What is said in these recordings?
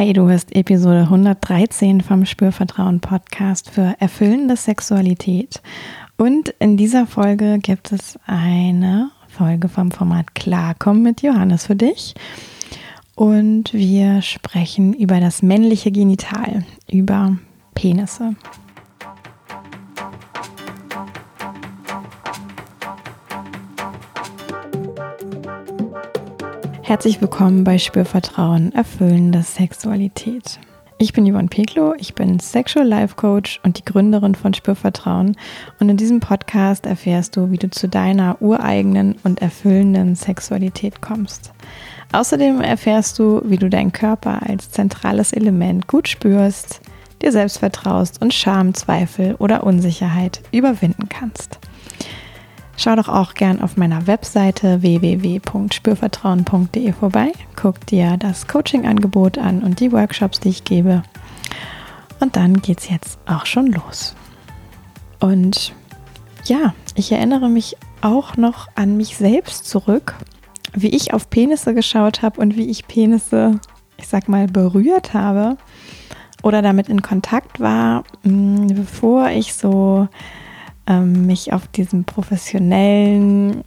Hi, du hast Episode 113 vom Spürvertrauen Podcast für erfüllende Sexualität. Und in dieser Folge gibt es eine Folge vom Format Klarkommen mit Johannes für dich. Und wir sprechen über das männliche Genital, über Penisse. Herzlich willkommen bei Spürvertrauen, erfüllende Sexualität. Ich bin Yvonne Peklo, ich bin Sexual Life Coach und die Gründerin von Spürvertrauen. Und in diesem Podcast erfährst du, wie du zu deiner ureigenen und erfüllenden Sexualität kommst. Außerdem erfährst du, wie du deinen Körper als zentrales Element gut spürst, dir selbst vertraust und Scham, Zweifel oder Unsicherheit überwinden kannst. Schau doch auch gern auf meiner Webseite www.spürvertrauen.de vorbei. Guck dir das Coaching-Angebot an und die Workshops, die ich gebe. Und dann geht's jetzt auch schon los. Und ja, ich erinnere mich auch noch an mich selbst zurück, wie ich auf Penisse geschaut habe und wie ich Penisse, ich sag mal, berührt habe oder damit in Kontakt war, mm, bevor ich so mich auf diesem professionellen,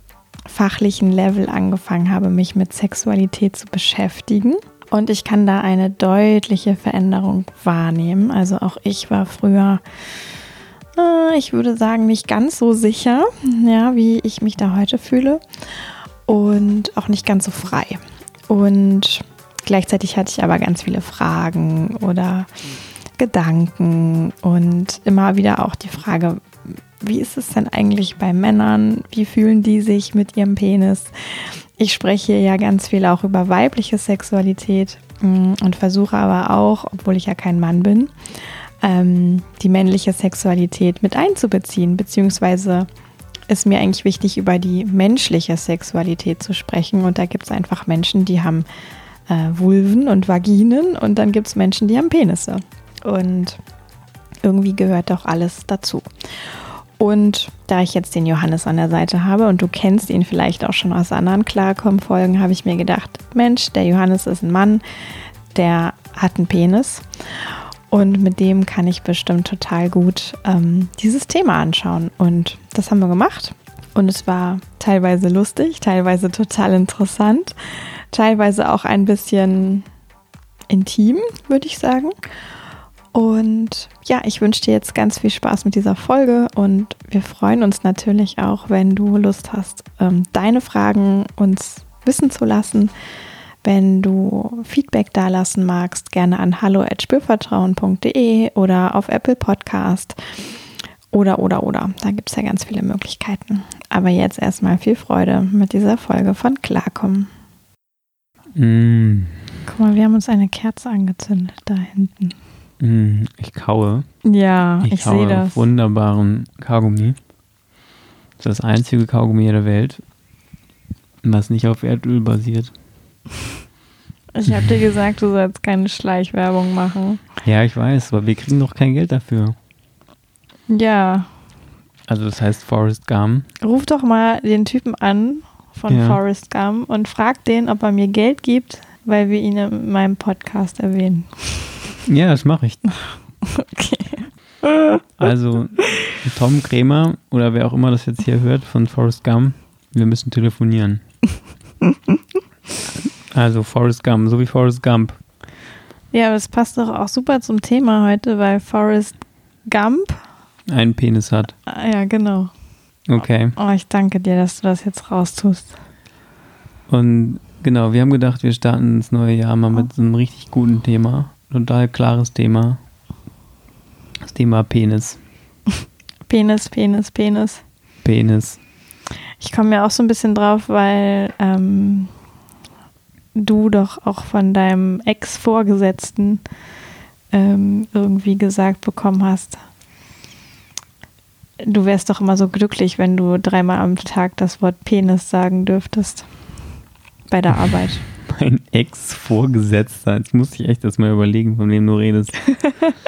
fachlichen Level angefangen habe, mich mit Sexualität zu beschäftigen. Und ich kann da eine deutliche Veränderung wahrnehmen. Also auch ich war früher, äh, ich würde sagen, nicht ganz so sicher, ja, wie ich mich da heute fühle. Und auch nicht ganz so frei. Und gleichzeitig hatte ich aber ganz viele Fragen oder Gedanken und immer wieder auch die Frage, wie ist es denn eigentlich bei Männern? Wie fühlen die sich mit ihrem Penis? Ich spreche ja ganz viel auch über weibliche Sexualität mm, und versuche aber auch, obwohl ich ja kein Mann bin, ähm, die männliche Sexualität mit einzubeziehen, beziehungsweise ist mir eigentlich wichtig, über die menschliche Sexualität zu sprechen. Und da gibt es einfach Menschen, die haben äh, Vulven und Vaginen und dann gibt es Menschen, die haben Penisse. Und irgendwie gehört doch alles dazu. Und da ich jetzt den Johannes an der Seite habe und du kennst ihn vielleicht auch schon aus anderen Klarkommen-Folgen, habe ich mir gedacht, Mensch, der Johannes ist ein Mann, der hat einen Penis. Und mit dem kann ich bestimmt total gut ähm, dieses Thema anschauen. Und das haben wir gemacht. Und es war teilweise lustig, teilweise total interessant, teilweise auch ein bisschen intim, würde ich sagen. Und ja, ich wünsche dir jetzt ganz viel Spaß mit dieser Folge und wir freuen uns natürlich auch, wenn du Lust hast, ähm, deine Fragen uns wissen zu lassen. Wenn du Feedback dalassen magst, gerne an hallo.spürvertrauen.de oder auf Apple Podcast oder, oder, oder. Da gibt es ja ganz viele Möglichkeiten. Aber jetzt erstmal viel Freude mit dieser Folge von Klarkommen. Mm. Guck mal, wir haben uns eine Kerze angezündet da hinten. Mm, ich kaue. Ja, ich, ich sehe das. Wunderbaren Kaugummi. Das ist das einzige Kaugummi der Welt, was nicht auf Erdöl basiert. Ich habe dir gesagt, du sollst keine Schleichwerbung machen. Ja, ich weiß, aber wir kriegen doch kein Geld dafür. Ja. Also das heißt Forrest Gump. Ruf doch mal den Typen an von ja. Forrest Gump und frag den, ob er mir Geld gibt, weil wir ihn in meinem Podcast erwähnen. Ja, das mache ich. Okay. Also, Tom Krämer oder wer auch immer das jetzt hier hört von Forrest Gump, wir müssen telefonieren. Also, Forrest Gump, so wie Forrest Gump. Ja, aber es passt doch auch super zum Thema heute, weil Forrest Gump einen Penis hat. Ah, ja, genau. Okay. Oh, ich danke dir, dass du das jetzt raustust. Und genau, wir haben gedacht, wir starten ins neue Jahr mal mit so einem richtig guten Thema total klares Thema. Das Thema Penis. Penis, Penis, Penis. Penis. Ich komme ja auch so ein bisschen drauf, weil ähm, du doch auch von deinem Ex-Vorgesetzten ähm, irgendwie gesagt bekommen hast, du wärst doch immer so glücklich, wenn du dreimal am Tag das Wort Penis sagen dürftest bei der Arbeit mein Ex-Vorgesetzter. Jetzt muss ich echt erstmal überlegen, von wem du redest.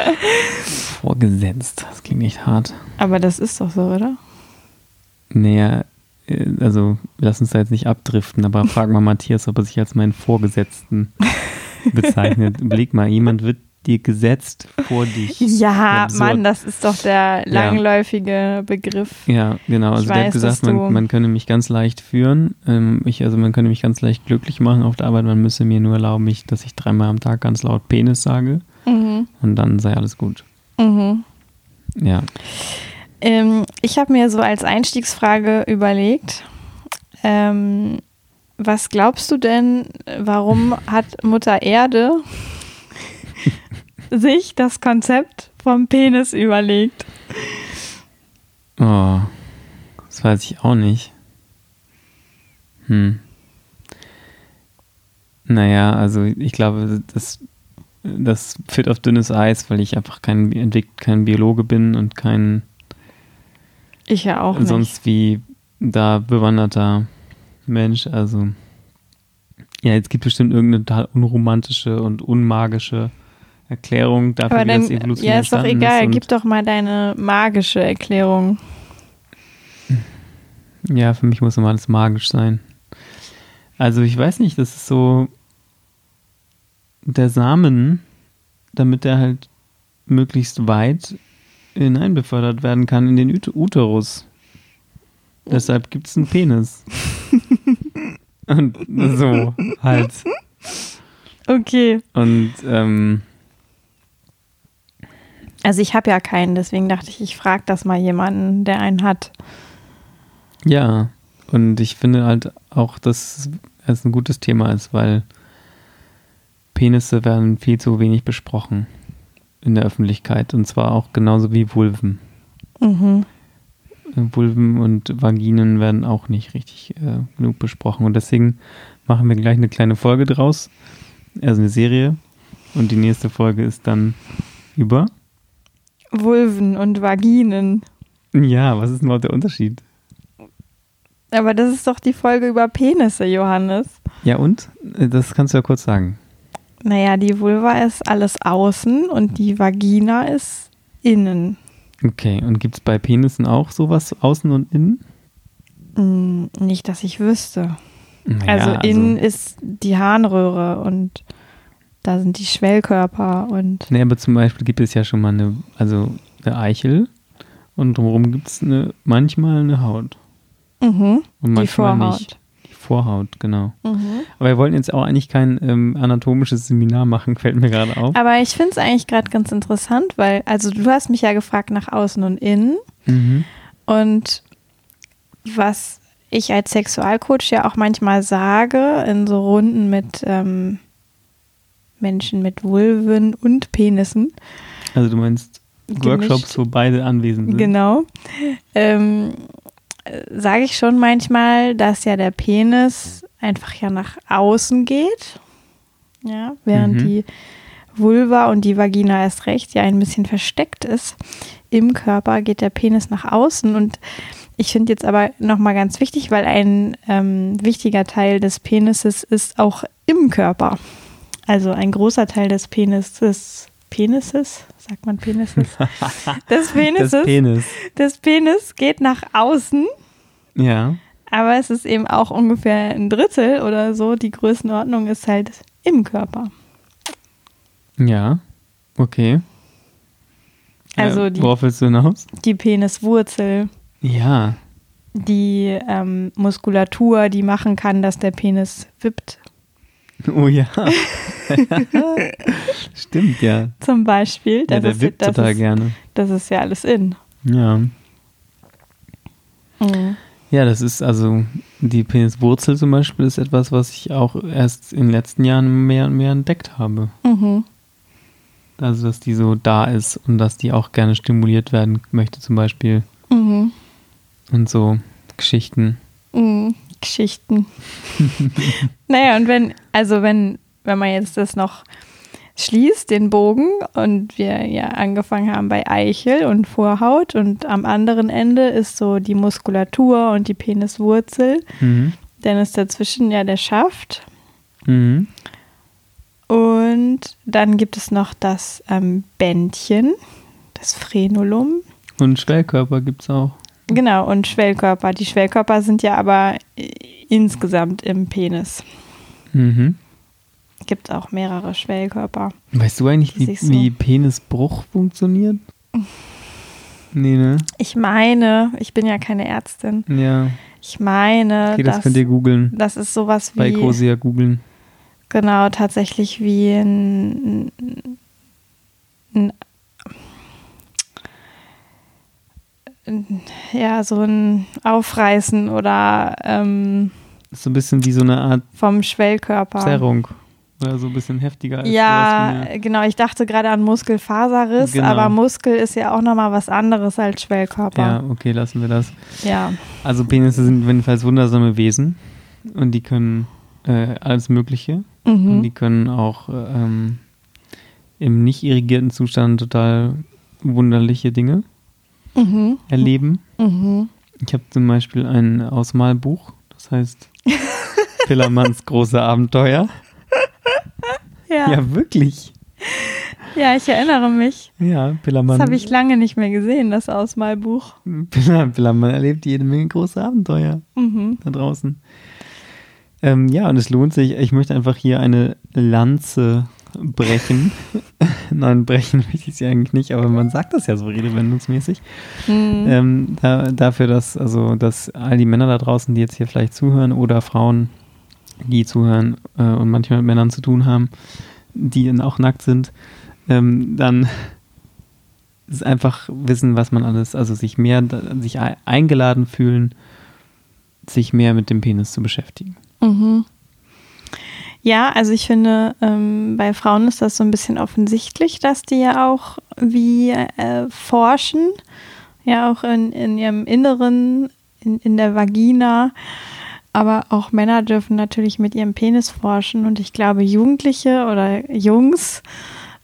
Vorgesetzt, das klingt echt hart. Aber das ist doch so, oder? Naja, äh, also lass uns da jetzt nicht abdriften, aber frag mal Matthias, ob er sich als meinen Vorgesetzten bezeichnet. Überleg mal, jemand wird dir gesetzt vor dich. Ja, Mann, das ist doch der langläufige ja. Begriff. Ja, genau. Also ich der weiß, hat gesagt, man, man könne mich ganz leicht führen. Ähm, ich, also man könne mich ganz leicht glücklich machen auf der Arbeit. Man müsse mir nur erlauben, ich, dass ich dreimal am Tag ganz laut Penis sage. Mhm. Und dann sei alles gut. Mhm. Ja. Ähm, ich habe mir so als Einstiegsfrage überlegt, ähm, was glaubst du denn, warum hat Mutter Erde sich das Konzept vom Penis überlegt? Oh, das weiß ich auch nicht. Hm. Naja, also ich glaube, das, das führt auf dünnes Eis, weil ich einfach kein, kein Biologe bin und kein ich ja auch nicht. sonst wie da bewanderter Mensch. Also ja, jetzt gibt es bestimmt irgendeine total unromantische und unmagische Erklärung dafür, Aber wie dann, das Evolution Ja, ist doch egal. Ist Gib doch mal deine magische Erklärung. Ja, für mich muss immer alles magisch sein. Also ich weiß nicht, das ist so der Samen, damit der halt möglichst weit hineinbefördert werden kann in den Uterus. Deshalb gibt es einen Penis. Und so halt. Okay. Und ähm, also ich habe ja keinen, deswegen dachte ich, ich frage das mal jemanden, der einen hat. Ja, und ich finde halt auch, dass es ein gutes Thema ist, weil Penisse werden viel zu wenig besprochen in der Öffentlichkeit und zwar auch genauso wie Vulven. Mhm. Vulven und Vaginen werden auch nicht richtig äh, genug besprochen und deswegen machen wir gleich eine kleine Folge draus, also eine Serie und die nächste Folge ist dann über Vulven und Vaginen. Ja, was ist denn überhaupt der Unterschied? Aber das ist doch die Folge über Penisse, Johannes. Ja, und? Das kannst du ja kurz sagen. Naja, die Vulva ist alles außen und die Vagina ist innen. Okay, und gibt es bei Penissen auch sowas außen und innen? Mm, nicht, dass ich wüsste. Naja, also, also innen also ist die Harnröhre und da sind die Schwellkörper und. Nee, aber zum Beispiel gibt es ja schon mal eine, also eine Eichel und drumherum gibt es eine, manchmal eine Haut. Mhm, und manchmal die Vorhaut. nicht. Die Vorhaut, genau. Mhm. Aber wir wollten jetzt auch eigentlich kein ähm, anatomisches Seminar machen, fällt mir gerade auf. Aber ich finde es eigentlich gerade ganz interessant, weil, also du hast mich ja gefragt nach außen und innen. Mhm. Und was ich als Sexualcoach ja auch manchmal sage in so Runden mit ähm, Menschen mit Vulven und Penissen. Also du meinst Workshops, wo beide anwesend sind? Genau. Ähm, Sage ich schon manchmal, dass ja der Penis einfach ja nach außen geht. Ja, während mhm. die Vulva und die Vagina erst recht ja ein bisschen versteckt ist. Im Körper geht der Penis nach außen und ich finde jetzt aber nochmal ganz wichtig, weil ein ähm, wichtiger Teil des Penises ist auch im Körper. Also ein großer Teil des Penises, Penises, sagt man Penises? Des Penises, des Penis. des Penis geht nach außen. Ja. Aber es ist eben auch ungefähr ein Drittel oder so. Die Größenordnung ist halt im Körper. Ja, okay. Also die, worauf willst du hinaus? Die Peniswurzel. Ja. Die ähm, Muskulatur, die machen kann, dass der Penis wippt Oh ja. Stimmt, ja. Zum Beispiel. Das ja, der ist, wippt total ist, gerne. Das ist ja alles in. Ja. Mhm. Ja, das ist also die Peniswurzel zum Beispiel ist etwas, was ich auch erst in den letzten Jahren mehr und mehr entdeckt habe. Mhm. Also, dass die so da ist und dass die auch gerne stimuliert werden möchte, zum Beispiel. Mhm. Und so Geschichten. Mhm. Geschichten. naja, und wenn, also wenn, wenn man jetzt das noch schließt, den Bogen, und wir ja angefangen haben bei Eichel und Vorhaut und am anderen Ende ist so die Muskulatur und die Peniswurzel, mhm. dann ist dazwischen ja der Schaft. Mhm. Und dann gibt es noch das ähm, Bändchen, das Frenulum. Und Schwellkörper gibt es auch. Genau, und Schwellkörper. Die Schwellkörper sind ja aber insgesamt im Penis. Mhm. gibt auch mehrere Schwellkörper. Weißt du eigentlich, wie, so. wie Penisbruch funktioniert? Nee, ne? Ich meine, ich bin ja keine Ärztin. Ja. Ich meine, Okay, das dass, könnt ihr googeln. das ist sowas Bei wie Ecosia googeln. genau tatsächlich wie ein, ein, ein ja so ein Aufreißen oder ähm, so ein bisschen wie so eine Art vom Schwellkörper. Zerrung. Oder so ein bisschen heftiger als Ja, genau. Ich dachte gerade an Muskelfaserriss, Genau. aber Muskel ist ja auch nochmal was anderes als Ja, Schwellkörper. okay, lassen wir das. Ja. Also Penisse sind jedenfalls wundersame Wesen und die können äh, alles Mögliche und die Mhm. können auch äh, ähm, im nicht irrigierten Zustand total wunderliche Dinge Mhm. erleben. Mhm. Ich habe zum Beispiel ein Ausmalbuch, das heißt Pillermanns große Abenteuer. Ja. ja. Ja, wirklich. ich erinnere mich. Ja, Pillermann. Das habe ich lange nicht mehr gesehen, das Ausmalbuch. Piller, Pillermann erlebt jede Menge große Abenteuer Mhm. da draußen. Ähm, ja, und es lohnt sich. Ich möchte einfach hier eine Lanze brechen. Nein, brechen möchte ich sie eigentlich nicht, aber man sagt das ja so redewendungsmäßig. Mhm. Ähm, da, dafür, dass, also, dass all die Männer da draußen, die jetzt hier vielleicht zuhören oder Frauen, die zuhören äh, und manchmal mit Männern zu tun haben, die dann auch nackt sind, ähm, dann ist einfach wissen, was man alles, also sich mehr, sich ei- eingeladen fühlen, sich mehr mit dem Penis zu beschäftigen. Mhm. Ja, also ich finde, ähm, bei Frauen ist das so ein bisschen offensichtlich, dass die ja auch wie äh, forschen, ja auch in, in ihrem Inneren, in, in der Vagina. Aber auch Männer dürfen natürlich mit ihrem Penis forschen. Und ich glaube, Jugendliche oder Jungs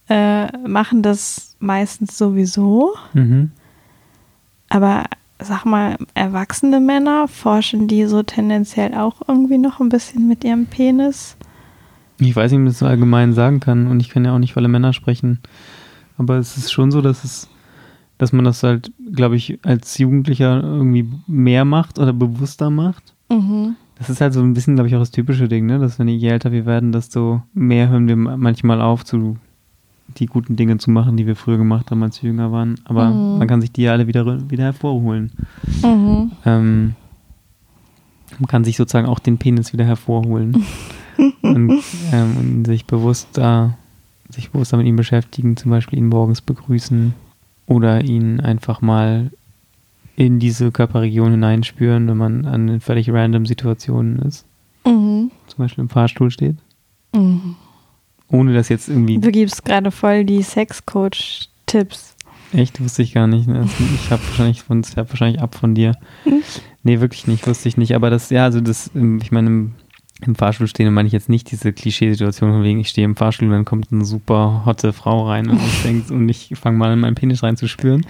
äh, machen das meistens sowieso. Mhm. Aber sag mal, erwachsene Männer forschen die so tendenziell auch irgendwie noch ein bisschen mit ihrem Penis? Ich weiß nicht, ob man das so allgemein sagen kann und ich kann ja auch nicht für alle Männer sprechen. Aber es ist schon so, dass es, dass man das halt, glaube ich, als Jugendlicher irgendwie mehr macht oder bewusster macht. Mhm. Das ist halt so ein bisschen, glaube ich, auch das typische Ding, ne? Dass wenn je älter wir werden, desto mehr hören wir manchmal auf, zu die guten Dinge zu machen, die wir früher gemacht haben, als wir jünger waren. Aber Mhm. man kann sich die ja alle wieder, wieder hervorholen. Mhm. Ähm, man kann sich sozusagen auch den Penis wieder hervorholen und, ähm, und sich bewusst da, sich bewusst mit ihm beschäftigen, zum Beispiel ihn morgens begrüßen oder ihn einfach mal in diese Körperregion hineinspüren, wenn man an völlig random Situationen ist, Mhm. zum Beispiel im Fahrstuhl steht, Mhm. ohne das jetzt irgendwie, Du gibst gerade voll die Sexcoach-Tipps. echt, wusste ich gar nicht. Ne? Ich habe wahrscheinlich von, hab wahrscheinlich ab von dir. Nee, wirklich nicht, wusste ich nicht. Aber das, ja, also das, ähm, ich meine, im, Fahrstuhl stehen meine ich jetzt nicht diese Klischeesituation, von wegen, ich stehe im Fahrstuhl und dann kommt eine super hotte Frau rein und ich denke, und ich fange mal an, meinen Penis reinzuspüren.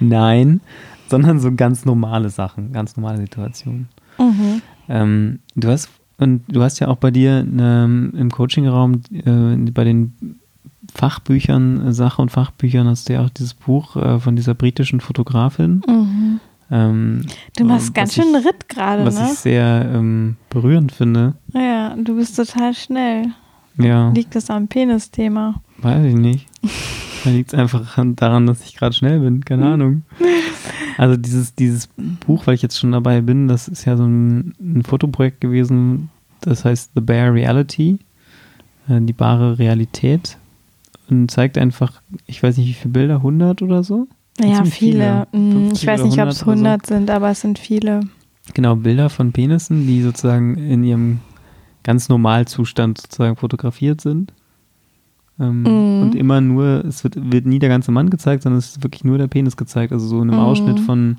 Nein, sondern so ganz normale Sachen, ganz normale Situationen. Mhm. Ähm, du hast und du hast ja auch bei dir ähm, im Coachingraum äh, bei den Fachbüchern, äh, Sache und Fachbüchern hast du ja auch dieses Buch äh, von dieser britischen Fotografin. Mhm. Ähm, Du machst was ganz schön einen Ritt gerade, Was ne? ich sehr ähm, berührend finde. Ja, du bist total schnell. Ja, Liegt das am Penis-Thema? weiß ich nicht. Da liegt es einfach an- daran, dass ich gerade schnell bin, keine Ahnung. Also dieses, dieses Buch, weil ich jetzt schon dabei bin, das ist ja so ein, ein Fotoprojekt gewesen, das heißt The Bare Reality, äh, die bare Realität und zeigt einfach, ich weiß nicht wie viele Bilder, 100 oder so? Ja, viele. viele. Mm, 50 Ich weiß nicht, ob es 100 oder so. 100 sind, aber es sind viele. Genau, Bilder von Penissen, die sozusagen in ihrem ganz Normalzustand sozusagen fotografiert sind. Ähm, Mhm. Und immer nur, es wird, wird nie der ganze Mann gezeigt, sondern es ist wirklich nur der Penis gezeigt. Also so in einem Mhm. Ausschnitt von,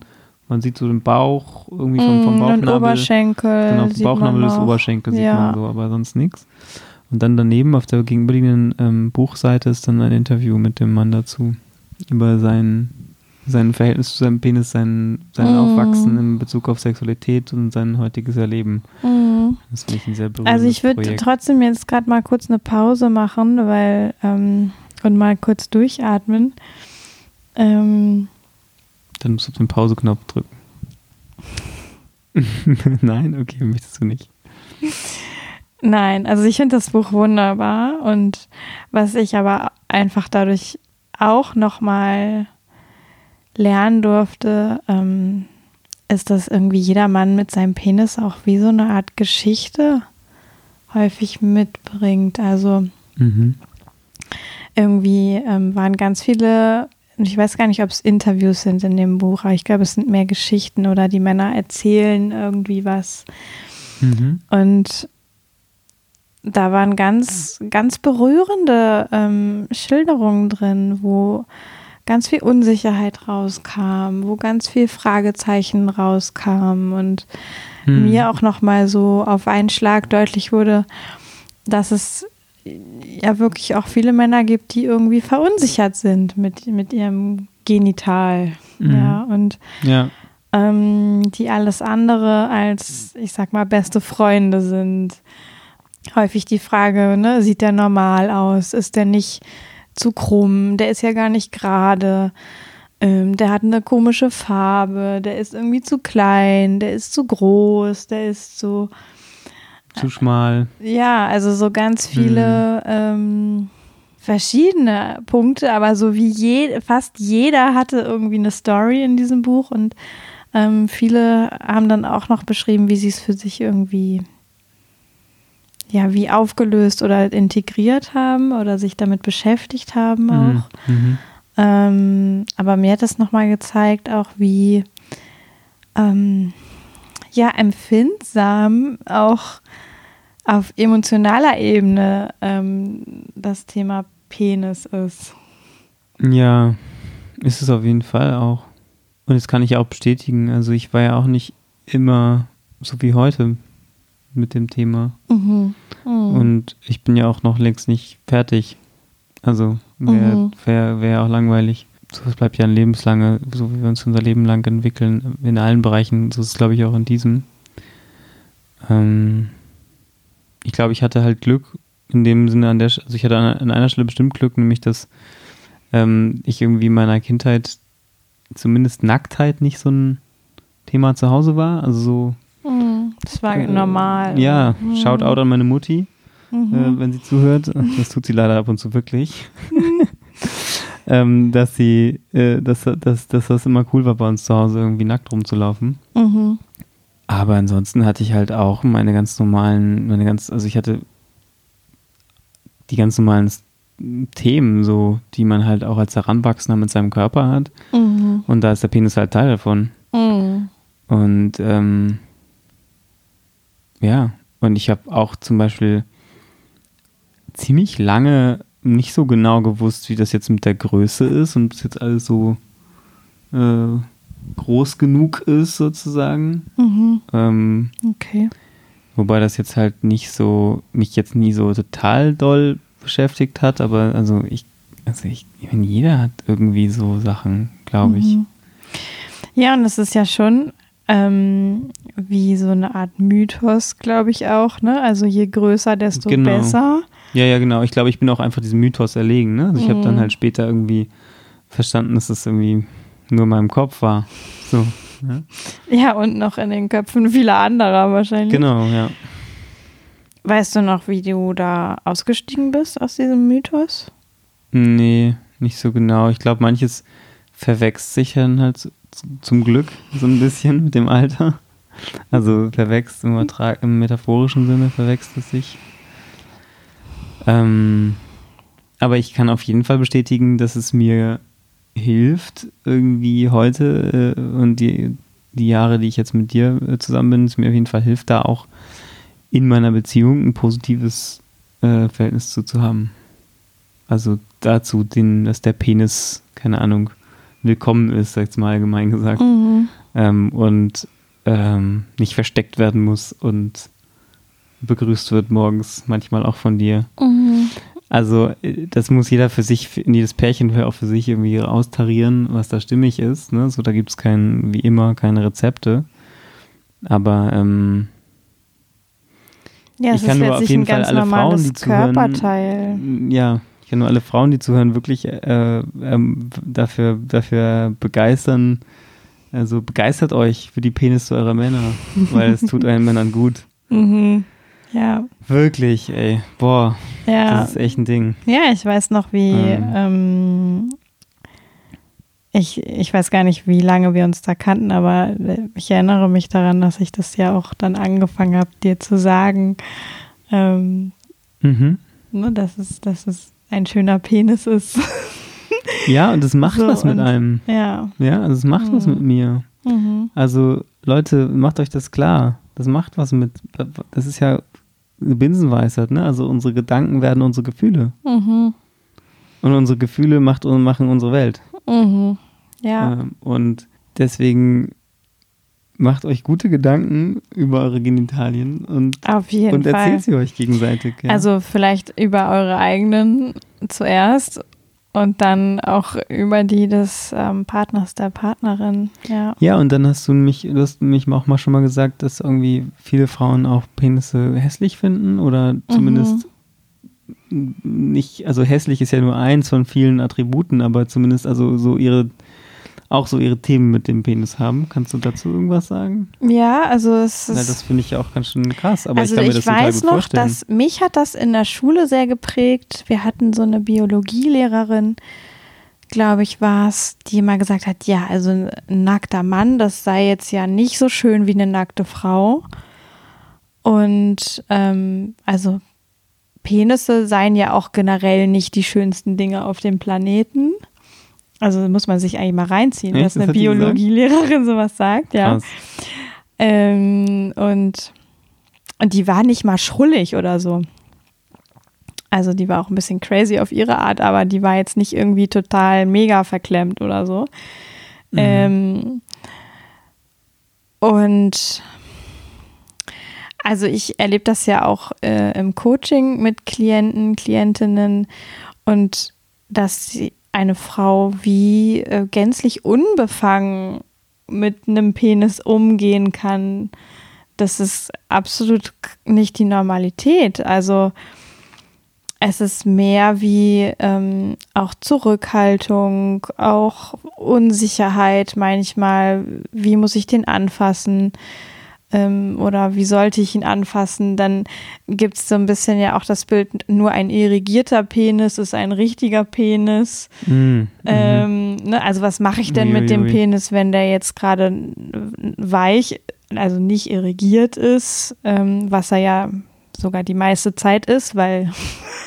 man sieht so den Bauch, irgendwie vom, vom Und Bauchnabel. Oberschenkel. Genau, sieht Bauchnabel des. Oberschenkel sieht Ja. man so, aber sonst nichts. Und dann daneben auf der gegenüberliegenden ähm, Buchseite ist dann ein Interview mit dem Mann dazu über sein, sein Verhältnis zu seinem Penis, sein, sein Mhm. Aufwachsen in Bezug auf Sexualität und sein heutiges Erleben. Mhm. Das finde ich ein sehr berührendes Also ich würde trotzdem jetzt gerade mal kurz eine Pause machen, weil ähm, und mal kurz durchatmen. Ähm, Dann musst du auf den Pause-Knopf drücken. Nein, okay, möchtest du nicht. Nein, also ich finde das Buch wunderbar und was ich aber einfach dadurch auch nochmal lernen durfte, ähm, ist, dass irgendwie jeder Mann mit seinem Penis auch wie so eine Art Geschichte häufig mitbringt. Also mhm. irgendwie ähm, waren ganz viele, ich weiß gar nicht, ob es Interviews sind in dem Buch, aber ich glaube, es sind mehr Geschichten oder die Männer erzählen irgendwie was. Mhm. Und da waren ganz, ganz berührende ähm, Schilderungen drin, wo ganz viel Unsicherheit rauskam, wo ganz viel Fragezeichen rauskam und hm. mir auch noch mal so auf einen Schlag deutlich wurde, dass es ja wirklich auch viele Männer gibt, die irgendwie verunsichert sind mit, mit ihrem Genital. Mhm. Ja, und ja. Ähm, die alles andere als, ich sag mal, beste Freunde sind. Häufig die Frage, ne, sieht der normal aus? Ist der nicht zu krumm, der ist ja gar nicht gerade, ähm, der hat eine komische Farbe, der ist irgendwie zu klein, der ist zu groß, der ist zu. Zu schmal. Ja, also so ganz viele. Mhm. Ähm, verschiedene Punkte, aber so wie je, fast jeder hatte irgendwie eine Story in diesem Buch und ähm, viele haben dann auch noch beschrieben, wie sie es für sich irgendwie ja, wie aufgelöst oder integriert haben oder sich damit beschäftigt haben mhm, auch. Mhm. Ähm, aber mir hat das nochmal gezeigt, auch wie ähm, ja, empfindsam auch auf emotionaler Ebene ähm, das Thema Penis ist. Ja, ist es auf jeden Fall auch. Und das kann ich auch bestätigen. Also ich war ja auch nicht immer so wie heute mit dem Thema. Mhm. Mhm. Und ich bin ja auch noch längst nicht fertig. Also wäre mhm. wär, wär auch langweilig. So, es bleibt ja ein lebenslange, so wie wir uns unser Leben lang entwickeln, in allen Bereichen. So ist es, glaube ich, auch in diesem. Ähm, ich glaube, ich hatte halt Glück in dem Sinne an der, also ich hatte an, einer Stelle bestimmt Glück, nämlich dass ähm, ich irgendwie in meiner Kindheit zumindest Nacktheit nicht so ein Thema zu Hause war. Also so das war äh, normal. Ja, mhm. shout out an meine Mutti, mhm. äh, wenn sie zuhört. Das tut sie leider ab und zu wirklich. ähm, dass sie, äh, dass, dass, dass das immer cool war, bei uns zu Hause irgendwie nackt rumzulaufen. Mhm. Aber ansonsten hatte ich halt auch meine ganz normalen, meine ganz, also ich hatte die ganz normalen Themen, so, die man halt auch als Heranwachsender mit seinem Körper hat. Mhm. Und da ist der Penis halt Teil davon. Mhm. Und ähm, ja, und ich habe auch zum Beispiel ziemlich lange nicht so genau gewusst, wie das jetzt mit der Größe ist und bis jetzt alles so äh, groß genug ist, sozusagen. Mhm. Ähm, okay. Wobei das jetzt halt nicht so, mich jetzt nie so total doll beschäftigt hat, aber also ich, also ich, ich meine, jeder hat irgendwie so Sachen, glaube ich. Mhm. Ja, und es ist ja schon ähm, wie so eine Art Mythos, glaube ich auch. Ne? Also je größer, desto genau. besser. Ja, ja, genau. Ich glaube, ich bin auch einfach diesem Mythos erlegen. Ne? Also ich mhm. habe dann halt später irgendwie verstanden, dass es das irgendwie nur in meinem Kopf war. So. Ja? ja, und noch in den Köpfen vieler anderer wahrscheinlich. Genau, ja. Weißt du noch, wie du da ausgestiegen bist aus diesem Mythos? Nee, nicht so genau. Ich glaube, manches verwechselt sich dann halt zum Glück so ein bisschen mit dem Alter. Also verwechselt im, im metaphorischen Sinne verwechselt es sich. Ähm, aber ich kann auf jeden Fall bestätigen, dass es mir hilft, irgendwie heute äh, und die, die Jahre, die ich jetzt mit dir äh, zusammen bin, es mir auf jeden Fall hilft, da auch in meiner Beziehung ein positives äh, Verhältnis zu, zu haben. Also dazu, den, dass der Penis, keine Ahnung, willkommen ist, sag ich mal allgemein gesagt. Mhm. Ähm, und ähm, nicht versteckt werden muss und begrüßt wird morgens, manchmal auch von dir. Mhm. Also äh, das muss jeder für sich, jedes Pärchen auch für sich irgendwie austarieren, was da stimmig ist. Ne? So, da gibt es kein, wie immer, keine Rezepte. Aber ähm, ja, ich kann nur auf jeden Fall alle Frauen, die zuhören, ja, ich kann nur alle Frauen, die zuhören, wirklich äh, ähm, dafür, dafür begeistern. Also begeistert euch für die Penisse eurer Männer, weil es tut euren Männern gut. Mhm. Ja. Wirklich, ey. Boah, Ja. das ist echt ein Ding. Ja, ich weiß noch, wie. Mhm. Ähm, ich, ich weiß gar nicht, wie lange wir uns da kannten, aber ich erinnere mich daran, dass ich das ja auch dann angefangen habe, dir zu sagen, ähm, Mhm. ne, dass, es, dass es ein schöner Penis ist. Ja, und das macht So, was mit und- einem. ja. Ja, also es macht was Mhm. mit mir. Mhm. Also, Leute, macht euch das klar. Das macht was mit. Das ist ja eine Binsenweisheit, ne? Also unsere Gedanken werden unsere Gefühle. Mhm. Und unsere Gefühle macht, machen unsere Welt. Mhm. Ja. Ähm, und deswegen macht euch gute Gedanken über eure Genitalien und, und erzählt sie euch gegenseitig. Ja. Also vielleicht über eure eigenen zuerst und dann auch über die des ähm, Partners, der Partnerin. Ja. ja, und dann hast du mich, du hast mich auch mal schon mal gesagt, dass irgendwie viele Frauen auch Penisse hässlich finden oder zumindest nicht, also hässlich ist ja nur eins von vielen Attributen, aber zumindest also so ihre, auch so ihre Themen mit dem Penis haben. Kannst du dazu irgendwas sagen? Ja, also es ist. das finde ich ja auch ganz schön krass, aber also ich kann mir ich das total weiß gut noch, vorstellen. dass mich hat das in der Schule sehr geprägt. Wir hatten so eine Biologielehrerin, glaube ich, war es, die immer gesagt hat, ja, also ein nackter Mann, das sei jetzt ja nicht so schön wie eine nackte Frau. Und ähm, also Penisse seien ja auch generell nicht die schönsten Dinge auf dem Planeten. Also muss man sich eigentlich mal reinziehen, Echt? dass Das eine? Biologielehrerin sowas sagt, ja. Ähm, und, und die war nicht mal schrullig oder so. Also die war auch ein bisschen crazy auf ihre Art, aber die war jetzt nicht irgendwie total mega verklemmt oder so. Mhm. Ähm, und also ich erlebe das ja auch äh, im Coaching mit Klienten, Klientinnen und dass sie eine Frau wie äh, gänzlich unbefangen mit einem Penis umgehen kann, das ist absolut nicht die Normalität. Also es ist mehr wie ähm, auch Zurückhaltung, auch Unsicherheit manchmal. Wie muss ich den anfassen? Ähm, oder wie sollte ich ihn anfassen? Dann gibt es so ein bisschen ja auch das Bild, nur ein irrigierter Penis ist ein richtiger Penis. Mhm. Mhm. Ähm, ne, also was mache ich denn mit dem Uiuiui. Penis, wenn der jetzt gerade weich, also nicht irrigiert ist, ähm, was er ja sogar die meiste Zeit ist, weil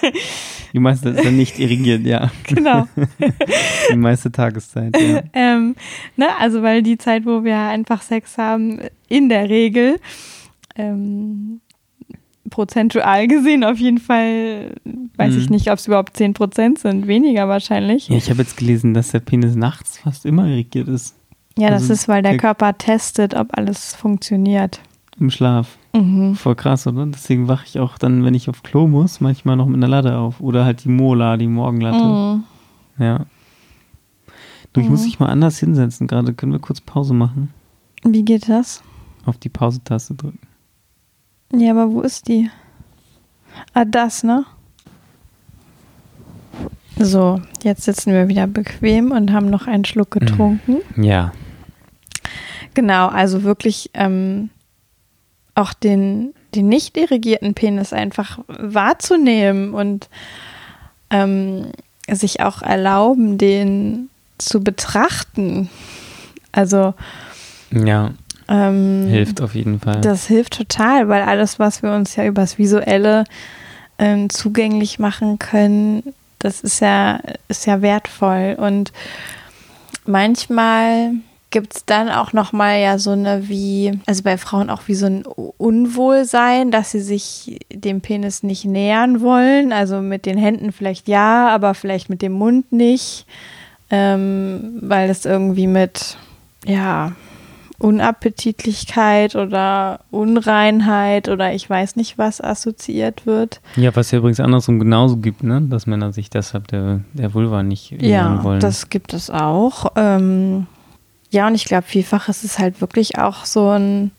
Die meiste ist dann nicht irrigiert, ja. genau, Die meiste Tageszeit, ja. ähm, ne, also weil die Zeit, wo wir einfach Sex haben, in der Regel ähm, prozentual gesehen auf jeden Fall, weiß ich Mhm. nicht, ob es überhaupt 10% sind, weniger wahrscheinlich. Ja, ich habe jetzt gelesen, dass der Penis nachts fast immer irrigiert ist. Ja, das Also ist, weil der der- Körper testet, ob alles funktioniert. Im Schlaf. Mhm. Voll krass, oder? Deswegen wache ich auch dann, wenn ich auf Klo muss, manchmal noch mit einer Latte auf. Oder halt die Mola, die Morgenlatte. Mhm. Ja. Du, ich Mhm. muss dich mal anders hinsetzen. Gerade können wir kurz Pause machen. Wie geht das? Auf die Pause-Taste drücken. Ja, aber wo ist die? Ah, das, ne? So, jetzt sitzen wir wieder bequem und haben noch einen Schluck getrunken. Ja. Genau, also wirklich ähm, auch den, den nicht irrigierten Penis einfach wahrzunehmen und ähm, sich auch erlauben, den zu betrachten. Also Ja, ähm, hilft auf jeden Fall. Das hilft total, weil alles, was wir uns ja übers Visuelle ähm, zugänglich machen können, das ist ja, ist ja wertvoll. Und manchmal gibt es dann auch nochmal ja so eine wie, also bei Frauen auch wie so ein Unwohlsein, dass sie sich dem Penis nicht nähern wollen. Also mit den Händen vielleicht ja, aber vielleicht mit dem Mund nicht, ähm, weil es irgendwie mit, ja, Unappetitlichkeit oder Unreinheit oder ich weiß nicht was assoziiert wird. ja, was ja übrigens andersrum genauso gibt, ne? Dass Männer sich deshalb der, der Vulva nicht nähern Ja, wollen. das gibt es auch. Ähm, ja, und ich glaube, vielfach ist es halt wirklich auch so ein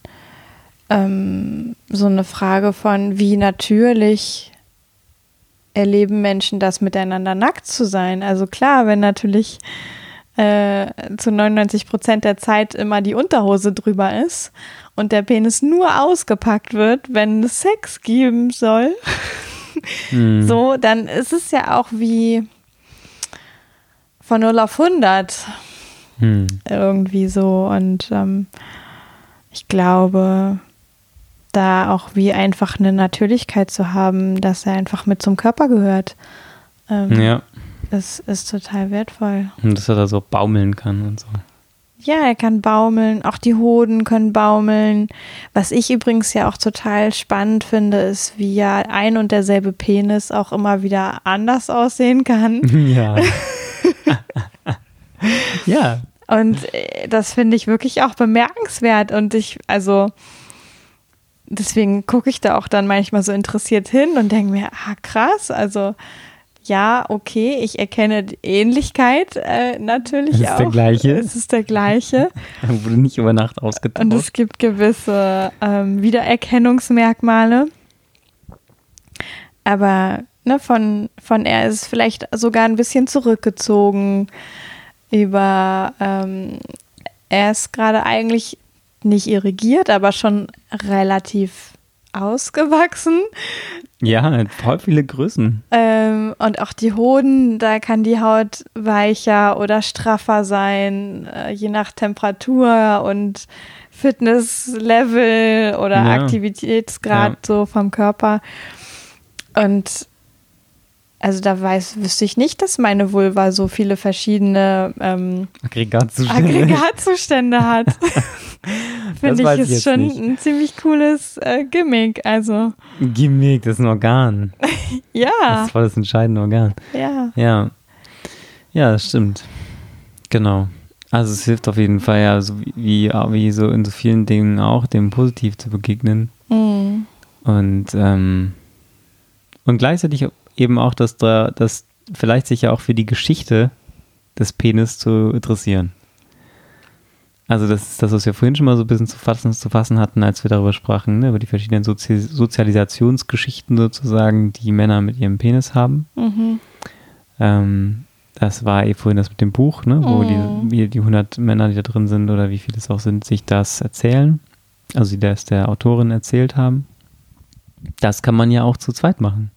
ähm, so eine Frage von, wie natürlich erleben Menschen das miteinander nackt zu sein. Also klar, wenn natürlich äh, zu 99 Prozent der Zeit immer die Unterhose drüber ist und der Penis nur ausgepackt wird, wenn es Sex geben soll, hm. so, dann ist es ja auch wie von 0 auf 100 hm. irgendwie so. Und ähm, ich glaube, da auch wie einfach eine Natürlichkeit zu haben, dass er einfach mit zum Körper gehört. Ähm, ja. Ist, ist total wertvoll. Und dass er da so baumeln kann und so. Ja, er kann baumeln, auch die Hoden können baumeln. Was ich übrigens ja auch total spannend finde, ist, wie ja ein und derselbe Penis auch immer wieder anders aussehen kann. Ja. ja. Und äh, das finde ich wirklich auch bemerkenswert. Und ich, also, deswegen gucke ich da auch dann manchmal so interessiert hin und denke mir, ah, krass, also ja, okay, ich erkenne Ähnlichkeit äh, natürlich es ist auch. Der gleiche. Es ist der gleiche. Wurde nicht über Nacht ausgetauscht. Und es gibt gewisse ähm, Wiedererkennungsmerkmale. Aber ne, von, von er ist es vielleicht sogar ein bisschen zurückgezogen. Über ähm, er ist gerade eigentlich nicht irrigiert, aber schon relativ ausgewachsen. Ja, voll viele Größen. Ähm, und auch die Hoden, da kann die Haut weicher oder straffer sein, äh, je nach Temperatur und Fitnesslevel oder ja. Aktivitätsgrad ja. so vom Körper. Und also da weiß, wüsste ich nicht, dass meine Vulva so viele verschiedene ähm, Aggregatzustände. Aggregatzustände hat. Finde ich ist schon nicht. ein ziemlich cooles äh, Gimmick. Also. Gimmick, das ist ein Organ. ja. Das ist voll das entscheidende Organ. Ja. Ja. Ja, das stimmt. Genau. Also es hilft auf jeden Fall ja, so wie, wie so in so vielen Dingen auch, dem positiv zu begegnen. Mhm. Und, ähm, und gleichzeitig eben auch, dass da, dass vielleicht sich ja auch für die Geschichte des Penis zu interessieren. Also das ist das, was wir vorhin schon mal so ein bisschen zu fassen, zu fassen hatten, als wir darüber sprachen, ne, über die verschiedenen Sozi Sozialisationsgeschichten sozusagen, die Männer mit ihrem Penis haben. Mhm. Ähm, das war eh vorhin das mit dem Buch, ne, wo mhm. die, die 100 Männer, die da drin sind oder wie viele es auch sind, sich das erzählen. Also die das der Autorin erzählt haben. Das kann man ja auch zu zweit machen.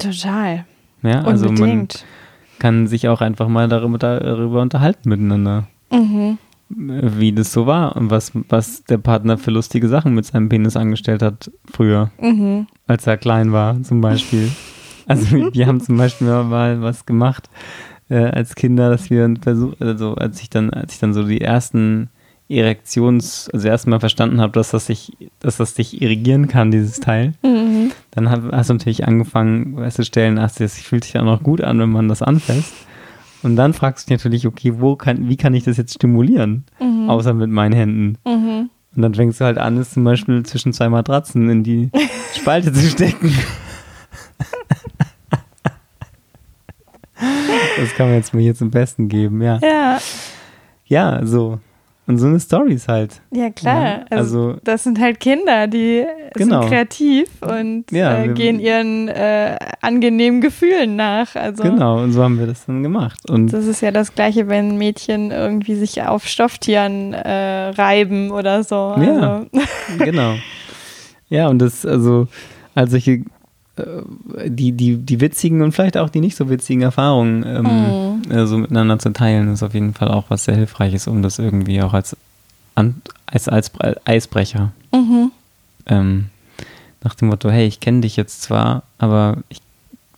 Total. Ja, also Unbedingt. man kann sich auch einfach mal darüber, darüber unterhalten miteinander. Mhm. Wie das so war und was, was der Partner für lustige Sachen mit seinem Penis angestellt hat früher, mhm. als er klein war, zum Beispiel. Also wir haben zum Beispiel mal was gemacht äh, als Kinder, dass wir versucht, also als ich dann, als ich dann so die ersten Erektions, also erstmal verstanden habe, dass das sich, dass das dich irrigieren kann, dieses Teil, mhm. dann hast du natürlich angefangen festzustellen, ach, das fühlt sich ja noch gut an, wenn man das anfasst. Und dann fragst du dich natürlich, okay, wo kann, wie kann ich das jetzt stimulieren? Mhm. Außer mit meinen Händen. Mhm. Und dann fängst du halt an, es zum Beispiel zwischen zwei Matratzen in die Spalte zu stecken. das kann man jetzt mir hier zum Besten geben, ja. Ja. Ja, so. Und so eine Stories halt. Ja, klar. Ja, also, also, das sind halt Kinder, die genau. sind kreativ und ja, äh, gehen ihren äh, angenehmen Gefühlen nach. Also, genau, und so haben wir das dann gemacht. Und das ist ja das Gleiche, wenn Mädchen irgendwie sich auf Stofftieren äh, reiben oder so. Also. Ja, genau. Ja, und das, also, als solche die, die, die witzigen und vielleicht auch die nicht so witzigen Erfahrungen ähm, mhm. also miteinander zu teilen, ist auf jeden Fall auch was sehr Hilfreiches, um das irgendwie auch als, als, als Eisbrecher. Mhm. Ähm, nach dem Motto, hey, ich kenne dich jetzt zwar, aber ich,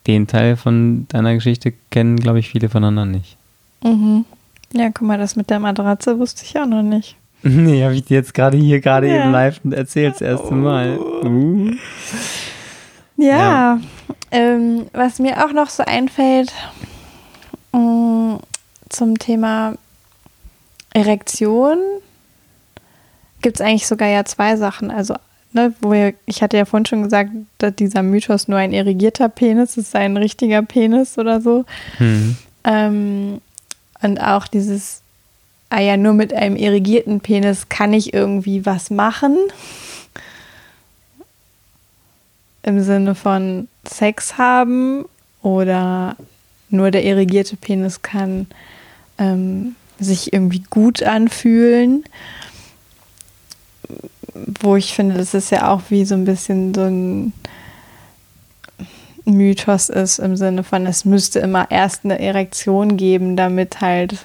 den Teil von deiner Geschichte kennen, glaube ich, viele von anderen nicht. Mhm. Ja, guck mal, das mit der Matratze wusste ich auch noch nicht. Nee, habe ich dir jetzt gerade hier gerade ja. eben live erzählt, das erste Mal. Uh. Ja, ja. Ähm, was mir auch noch so einfällt mh, mm, zum Thema Erektion, gibt es eigentlich sogar ja zwei Sachen. Also, ne, wo wir, ich hatte ja vorhin schon gesagt, dass dieser Mythos nur ein irrigierter Penis ist, ein richtiger Penis oder so. Mhm. Ähm, und auch dieses, ah ja, nur mit einem irrigierten Penis kann ich irgendwie was machen im Sinne von Sex haben oder nur der irrigierte Penis kann ähm, sich irgendwie gut anfühlen. Wo ich finde, das ist ja auch wie so ein bisschen so ein Mythos ist im Sinne von, es müsste immer erst eine Erektion geben, damit halt.